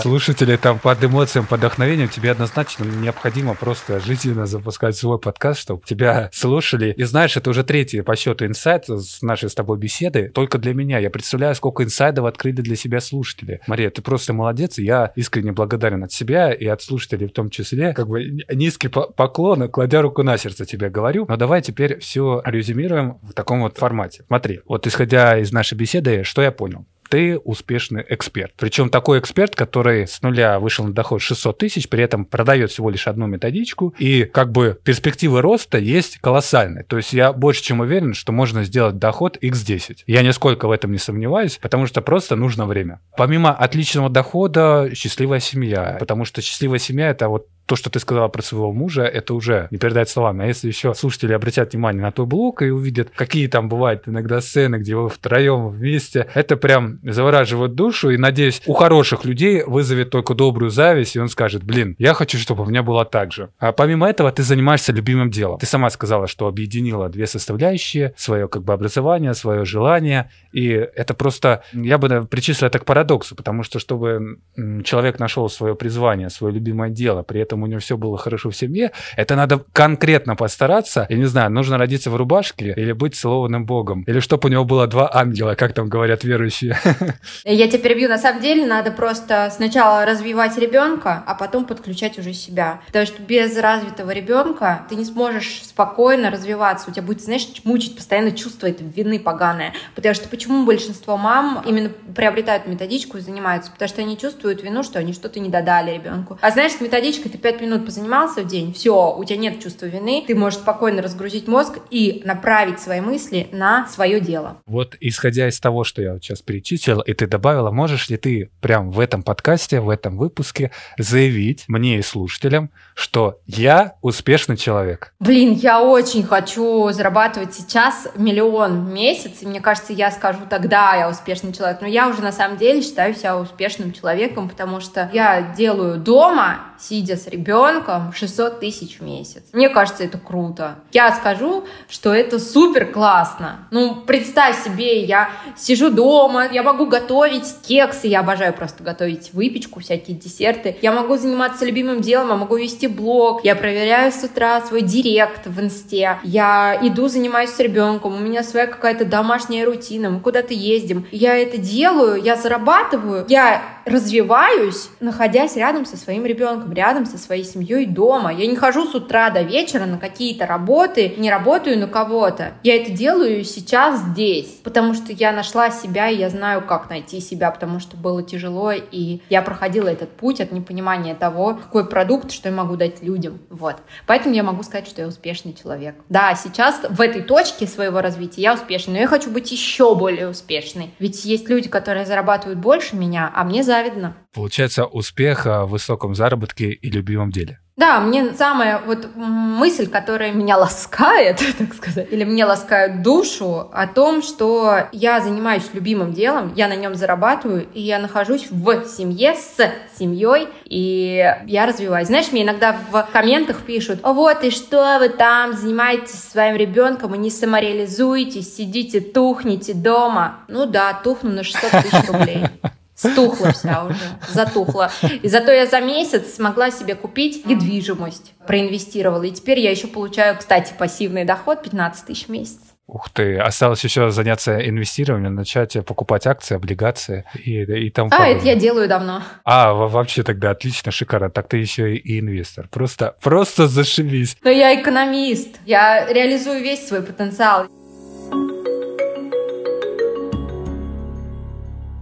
Слушатели там под эмоциям, под вдохновением тебе однозначно необходимо просто жизненно запускать свой подкаст, чтобы тебя слушали. И знаешь, это уже третий по счету инсайт с нашей с тобой беседы. Только для меня. Я представляю, сколько инсайдов открыли для себя слушатели. Мария, ты просто молодец. И я искренне благодарен от себя и от слушателей в том числе. Как бы низкий поклон, кладя руку на сердце тебе говорю. Но давай теперь все резюмируем в таком вот формате. Смотри, вот исходя из нашей беседы, что я понял? ты успешный эксперт. Причем такой эксперт, который с нуля вышел на доход 600 тысяч, при этом продает всего лишь одну методичку, и как бы перспективы роста есть колоссальные. То есть я больше чем уверен, что можно сделать доход x10. Я нисколько в этом не сомневаюсь, потому что просто нужно время. Помимо отличного дохода, счастливая семья, потому что счастливая семья это вот то, что ты сказала про своего мужа, это уже не передать словами. А если еще слушатели обратят внимание на твой блог и увидят, какие там бывают иногда сцены, где вы втроем вместе, это прям завораживает душу. И, надеюсь, у хороших людей вызовет только добрую зависть, и он скажет, блин, я хочу, чтобы у меня было так же. А помимо этого, ты занимаешься любимым делом. Ты сама сказала, что объединила две составляющие, свое как бы образование, свое желание. И это просто, я бы причислил это к парадоксу, потому что чтобы человек нашел свое призвание, свое любимое дело, при этом этом у него все было хорошо в семье. Это надо конкретно постараться. Я не знаю, нужно родиться в рубашке или быть целованным Богом. Или чтобы у него было два ангела, как там говорят верующие. Я тебя перебью. На самом деле надо просто сначала развивать ребенка, а потом подключать уже себя. Потому что без развитого ребенка ты не сможешь спокойно развиваться. У тебя будет, знаешь, мучить постоянно чувство этой вины поганое. Потому что почему большинство мам именно приобретают методичку и занимаются? Потому что они чувствуют вину, что они что-то не додали ребенку. А знаешь, с методичкой ты пять минут позанимался в день, все, у тебя нет чувства вины, ты можешь спокойно разгрузить мозг и направить свои мысли на свое дело. Вот исходя из того, что я вот сейчас перечислил, и ты добавила, можешь ли ты прям в этом подкасте, в этом выпуске заявить мне и слушателям, что я успешный человек? Блин, я очень хочу зарабатывать сейчас миллион в месяц, и мне кажется, я скажу тогда, я успешный человек. Но я уже на самом деле считаю себя успешным человеком, потому что я делаю дома, сидя с ребенком, 600 тысяч в месяц. Мне кажется, это круто. Я скажу, что это супер классно. Ну, представь себе, я сижу дома, я могу готовить кексы, я обожаю просто готовить выпечку, всякие десерты. Я могу заниматься любимым делом, я могу вести блог, я проверяю с утра свой директ в инсте, я иду, занимаюсь с ребенком, у меня своя какая-то домашняя рутина, мы куда-то ездим. Я это делаю, я зарабатываю, я развиваюсь, находясь рядом со своим ребенком, рядом со своей семьей дома. Я не хожу с утра до вечера на какие-то работы, не работаю на кого-то. Я это делаю сейчас здесь, потому что я нашла себя, и я знаю, как найти себя, потому что было тяжело, и я проходила этот путь от непонимания того, какой продукт, что я могу дать людям. Вот. Поэтому я могу сказать, что я успешный человек. Да, сейчас в этой точке своего развития я успешный, но я хочу быть еще более успешной. Ведь есть люди, которые зарабатывают больше меня, а мне завидно. Получается, успех в высоком заработке и любимом деле. Да, мне самая вот мысль, которая меня ласкает, так сказать, или мне ласкает душу, о том, что я занимаюсь любимым делом, я на нем зарабатываю, и я нахожусь в семье с семьей, и я развиваюсь. Знаешь, мне иногда в комментах пишут, вот и что вы там занимаетесь своим ребенком и не самореализуетесь, сидите, тухните дома. Ну да, тухну на 600 тысяч рублей. Стухла вся уже, затухла. И зато я за месяц смогла себе купить недвижимость, проинвестировала. И теперь я еще получаю, кстати, пассивный доход 15 тысяч в месяц. Ух ты, осталось еще заняться инвестированием, начать покупать акции, облигации и, и там. А, это я делаю давно. А, вообще тогда отлично, шикарно. Так ты еще и инвестор. Просто, просто зашибись. Но я экономист. Я реализую весь свой потенциал.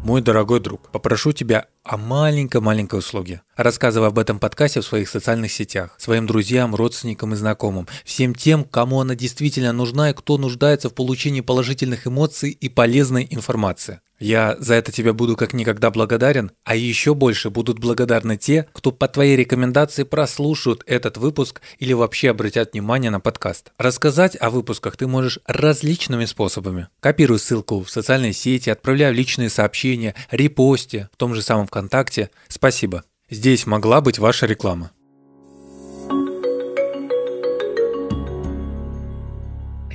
Мой дорогой друг, попрошу тебя о маленькой-маленькой услуге. Рассказывай об этом подкасте в своих социальных сетях, своим друзьям, родственникам и знакомым, всем тем, кому она действительно нужна и кто нуждается в получении положительных эмоций и полезной информации. Я за это тебе буду как никогда благодарен, а еще больше будут благодарны те, кто по твоей рекомендации прослушают этот выпуск или вообще обратят внимание на подкаст. Рассказать о выпусках ты можешь различными способами. Копируй ссылку в социальные сети, отправляй личные сообщения, репосте в том же самом ВКонтакте. Спасибо. Здесь могла быть ваша реклама.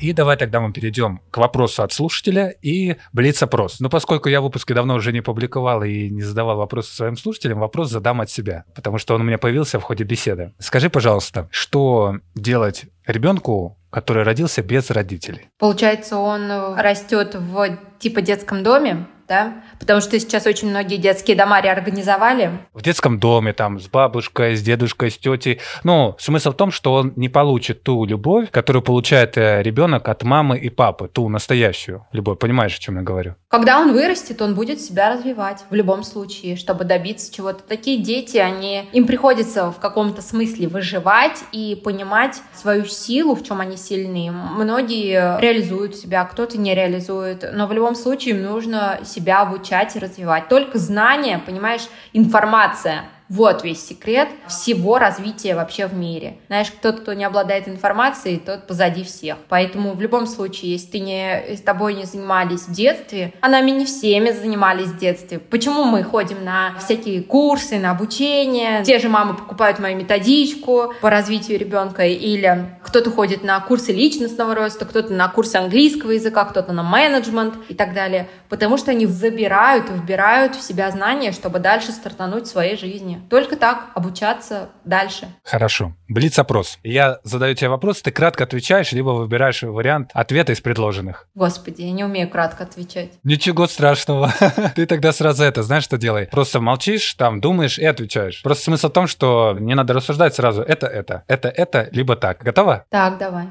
И давай тогда мы перейдем к вопросу от слушателя и блиц-опрос. Но поскольку я выпуски давно уже не публиковал и не задавал вопросы своим слушателям, вопрос задам от себя, потому что он у меня появился в ходе беседы. Скажи, пожалуйста, что делать ребенку, который родился без родителей? Получается, он растет в типа детском доме, да? Потому что сейчас очень многие детские дома реорганизовали. В детском доме, там, с бабушкой, с дедушкой, с тетей. Ну, смысл в том, что он не получит ту любовь, которую получает э, ребенок от мамы и папы, ту настоящую любовь. Понимаешь, о чем я говорю? Когда он вырастет, он будет себя развивать в любом случае, чтобы добиться чего-то. Такие дети, они, им приходится в каком-то смысле выживать и понимать свою силу, в чем они сильны. Многие реализуют себя, кто-то не реализует, но в любом случае им нужно себя обучать и развивать. Только знания, понимаешь, информация вот весь секрет всего развития вообще в мире. Знаешь, тот, кто не обладает информацией, тот позади всех. Поэтому в любом случае, если ты не, с тобой не занимались в детстве, а нами не всеми занимались в детстве. Почему мы ходим на всякие курсы, на обучение? Те же мамы покупают мою методичку по развитию ребенка, или кто-то ходит на курсы личностного роста, кто-то на курсы английского языка, кто-то на менеджмент и так далее. Потому что они забирают и вбирают в себя знания, чтобы дальше стартануть в своей жизни жизни. Только так обучаться дальше. Хорошо. Блиц-опрос. Я задаю тебе вопрос, ты кратко отвечаешь, либо выбираешь вариант ответа из предложенных. Господи, я не умею кратко отвечать. Ничего страшного. Ты тогда сразу это, знаешь, что делай? Просто молчишь, там, думаешь и отвечаешь. Просто смысл в том, что не надо рассуждать сразу. Это, это, это, это, либо так. Готова? Так, давай.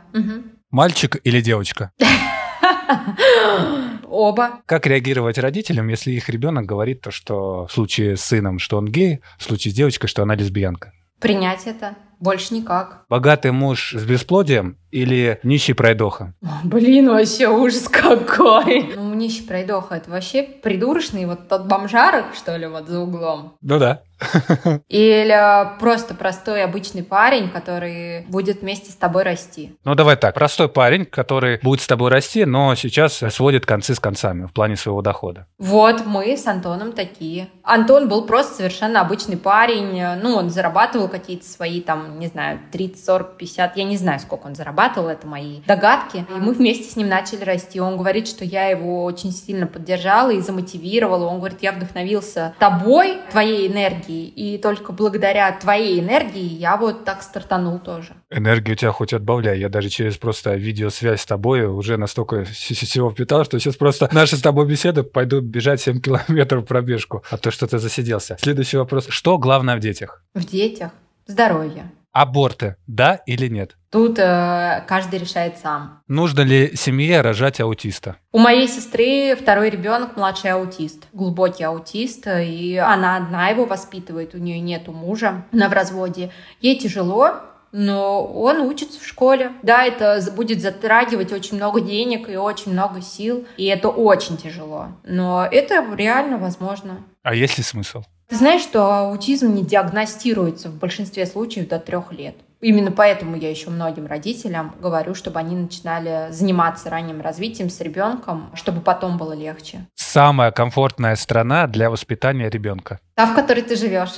Мальчик или девочка? Оба. Как реагировать родителям, если их ребенок говорит то, что в случае с сыном, что он гей, в случае с девочкой, что она лесбиянка? Принять это. Больше никак. Богатый муж с бесплодием или нищий пройдоха? Блин, вообще ужас какой. Ну, нищий пройдоха, это вообще придурочный вот тот бомжарок, что ли, вот за углом. Ну да. Или просто простой обычный парень, который будет вместе с тобой расти. Ну давай так, простой парень, который будет с тобой расти, но сейчас сводит концы с концами в плане своего дохода. Вот мы с Антоном такие. Антон был просто совершенно обычный парень. Ну, он зарабатывал какие-то свои там, не знаю, 30, 40, 50, я не знаю, сколько он зарабатывал, это мои догадки. И мы вместе с ним начали расти. Он говорит, что я его очень сильно поддержала и замотивировала. Он говорит, я вдохновился тобой, твоей энергией, и только благодаря твоей энергии я вот так стартанул тоже. Энергию у тебя хоть отбавляй. Я даже через просто видеосвязь с тобой уже настолько всего впитал, что сейчас просто наши с тобой беседы пойду бежать 7 километров пробежку, а то что ты засиделся. Следующий вопрос. Что главное в детях? В детях здоровье. Аборты, да или нет? Тут э, каждый решает сам. Нужно ли семье рожать аутиста? У моей сестры второй ребенок младший аутист, глубокий аутист, и она одна его воспитывает, у нее нету мужа, она в разводе. Ей тяжело, но он учится в школе. Да, это будет затрагивать очень много денег и очень много сил, и это очень тяжело. Но это реально возможно. А есть ли смысл? Ты знаешь, что аутизм не диагностируется в большинстве случаев до трех лет. Именно поэтому я еще многим родителям говорю, чтобы они начинали заниматься ранним развитием с ребенком, чтобы потом было легче. Самая комфортная страна для воспитания ребенка. Та, в которой ты живешь.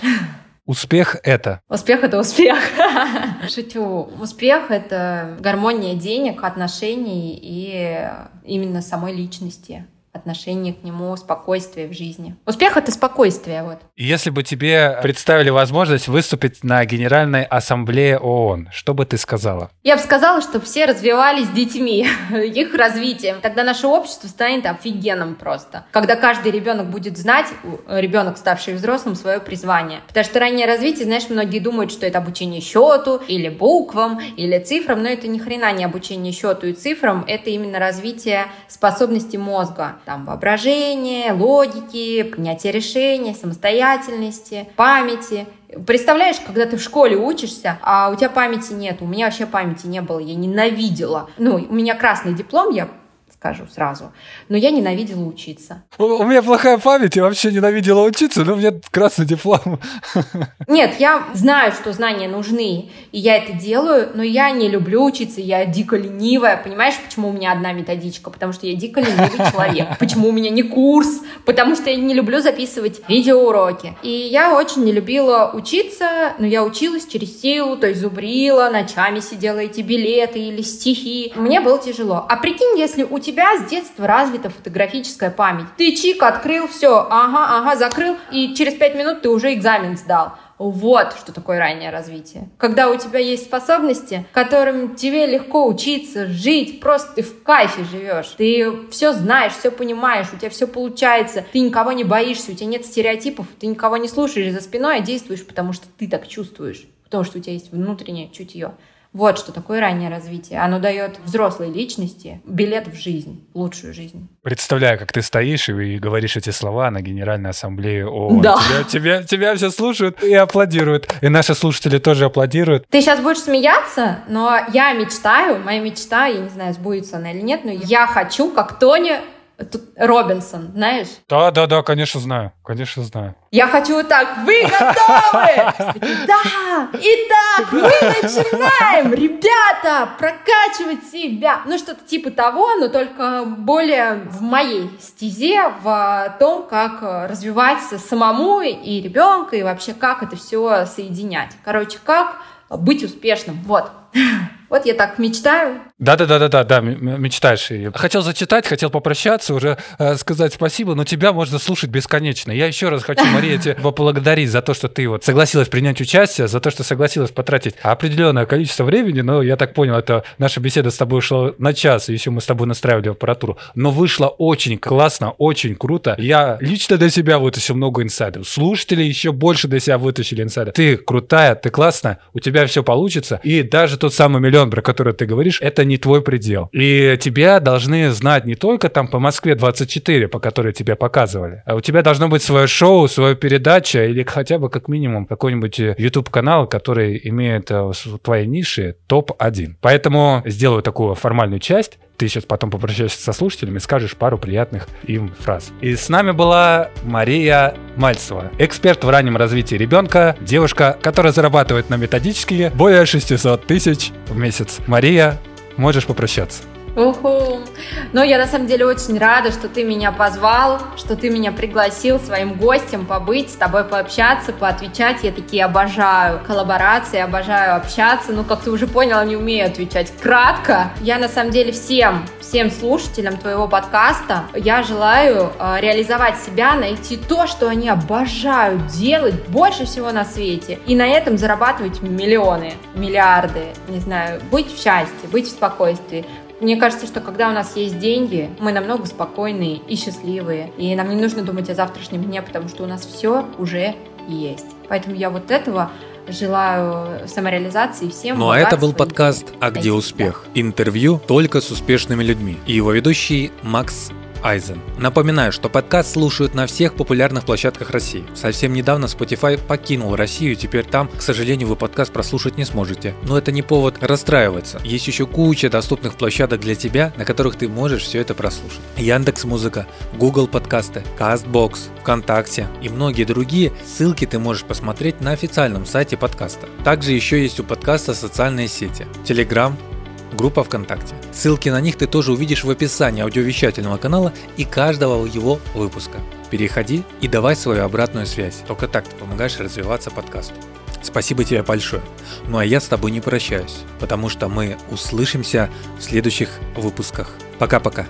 Успех это? Успех это успех. Шучу. Успех это гармония денег, отношений и именно самой личности отношение к нему, спокойствие в жизни. Успех — это спокойствие, вот. Если бы тебе представили возможность выступить на Генеральной Ассамблее ООН, что бы ты сказала? Я бы сказала, что все развивались детьми, их развитием. Тогда наше общество станет офигенным просто. Когда каждый ребенок будет знать, ребенок, ставший взрослым, свое призвание. Потому что раннее развитие, знаешь, многие думают, что это обучение счету, или буквам, или цифрам, но это ни хрена не обучение счету и цифрам, это именно развитие способности мозга там воображение, логики, принятие решений, самостоятельности, памяти. Представляешь, когда ты в школе учишься, а у тебя памяти нет, у меня вообще памяти не было, я ненавидела. Ну, у меня красный диплом, я скажу сразу. Но я ненавидела учиться. У, у меня плохая память, я вообще ненавидела учиться, но у меня красный диплом. Нет, я знаю, что знания нужны, и я это делаю, но я не люблю учиться, я дико ленивая. Понимаешь, почему у меня одна методичка? Потому что я дико ленивый человек. Почему у меня не курс? Потому что я не люблю записывать видеоуроки. И я очень не любила учиться, но я училась через силу, то есть зубрила, ночами сидела эти билеты или стихи. Мне было тяжело. А прикинь, если у тебя с детства развита фотографическая память. Ты чик открыл, все, ага, ага, закрыл, и через пять минут ты уже экзамен сдал. Вот что такое раннее развитие. Когда у тебя есть способности, которым тебе легко учиться, жить, просто ты в кайфе живешь. Ты все знаешь, все понимаешь, у тебя все получается, ты никого не боишься, у тебя нет стереотипов, ты никого не слушаешь за спиной, а действуешь, потому что ты так чувствуешь, потому что у тебя есть внутреннее чутье. Вот что такое раннее развитие. Оно дает взрослой личности билет в жизнь, лучшую жизнь. Представляю, как ты стоишь и говоришь эти слова на Генеральной Ассамблее ООН. Да. Тебя, тебя, тебя все слушают и аплодируют. И наши слушатели тоже аплодируют. Ты сейчас будешь смеяться, но я мечтаю, моя мечта, я не знаю, сбудется она или нет, но я хочу, как Тони Тут Робинсон, знаешь? Да, да, да, конечно знаю, конечно знаю. Я хочу вот так, вы готовы? Да! Итак, мы начинаем, ребята, прокачивать себя. Ну, что-то типа того, но только более в моей стезе, в том, как развиваться самому и ребенка, и вообще как это все соединять. Короче, как быть успешным. Вот. Вот я так мечтаю. Да-да-да-да-да, да, мечтаешь. Хотел зачитать, хотел попрощаться, уже э, сказать спасибо, но тебя можно слушать бесконечно. Я еще раз хочу, Мария, тебя поблагодарить за то, что ты вот согласилась принять участие, за то, что согласилась потратить определенное количество времени, но я так понял, это наша беседа с тобой шла на час, и еще мы с тобой настраивали аппаратуру, но вышло очень классно, очень круто. Я лично для себя вытащил много инсайдов. Слушатели еще больше для себя вытащили инсайдов. Ты крутая, ты классная, у тебя все получится, и даже тот самый миллион про который ты говоришь, это не твой предел. И тебя должны знать не только там по Москве 24, по которой тебя показывали, а у тебя должно быть свое шоу, своя передача или хотя бы как минимум какой-нибудь YouTube-канал, который имеет э, в твоей нише топ-1. Поэтому сделаю такую формальную часть ты сейчас потом попрощаешься со слушателями, скажешь пару приятных им фраз. И с нами была Мария Мальцева, эксперт в раннем развитии ребенка, девушка, которая зарабатывает на методические более 600 тысяч в месяц. Мария, можешь попрощаться. Уху. Но я на самом деле очень рада, что ты меня позвал, что ты меня пригласил своим гостем побыть, с тобой пообщаться, поотвечать. Я такие обожаю коллаборации, обожаю общаться. Ну, как ты уже понял, не умею отвечать кратко. Я на самом деле всем, всем слушателям твоего подкаста, я желаю э, реализовать себя, найти то, что они обожают делать больше всего на свете. И на этом зарабатывать миллионы, миллиарды, не знаю, быть в счастье, быть в спокойствии. Мне кажется, что когда у нас есть деньги, мы намного спокойные и счастливые. И нам не нужно думать о завтрашнем дне, потому что у нас все уже есть. Поэтому я вот этого желаю самореализации всем. Ну а это был подкаст «А где успех?» Интервью только с успешными людьми. И его ведущий Макс Айзен. Напоминаю, что подкаст слушают на всех популярных площадках России. Совсем недавно Spotify покинул Россию, и теперь там, к сожалению, вы подкаст прослушать не сможете. Но это не повод расстраиваться. Есть еще куча доступных площадок для тебя, на которых ты можешь все это прослушать. Яндекс Музыка, Google подкасты, Castbox, ВКонтакте и многие другие. Ссылки ты можешь посмотреть на официальном сайте подкаста. Также еще есть у подкаста социальные сети. Telegram, группа ВКонтакте. Ссылки на них ты тоже увидишь в описании аудиовещательного канала и каждого его выпуска. Переходи и давай свою обратную связь. Только так ты помогаешь развиваться подкасту. Спасибо тебе большое. Ну а я с тобой не прощаюсь, потому что мы услышимся в следующих выпусках. Пока-пока.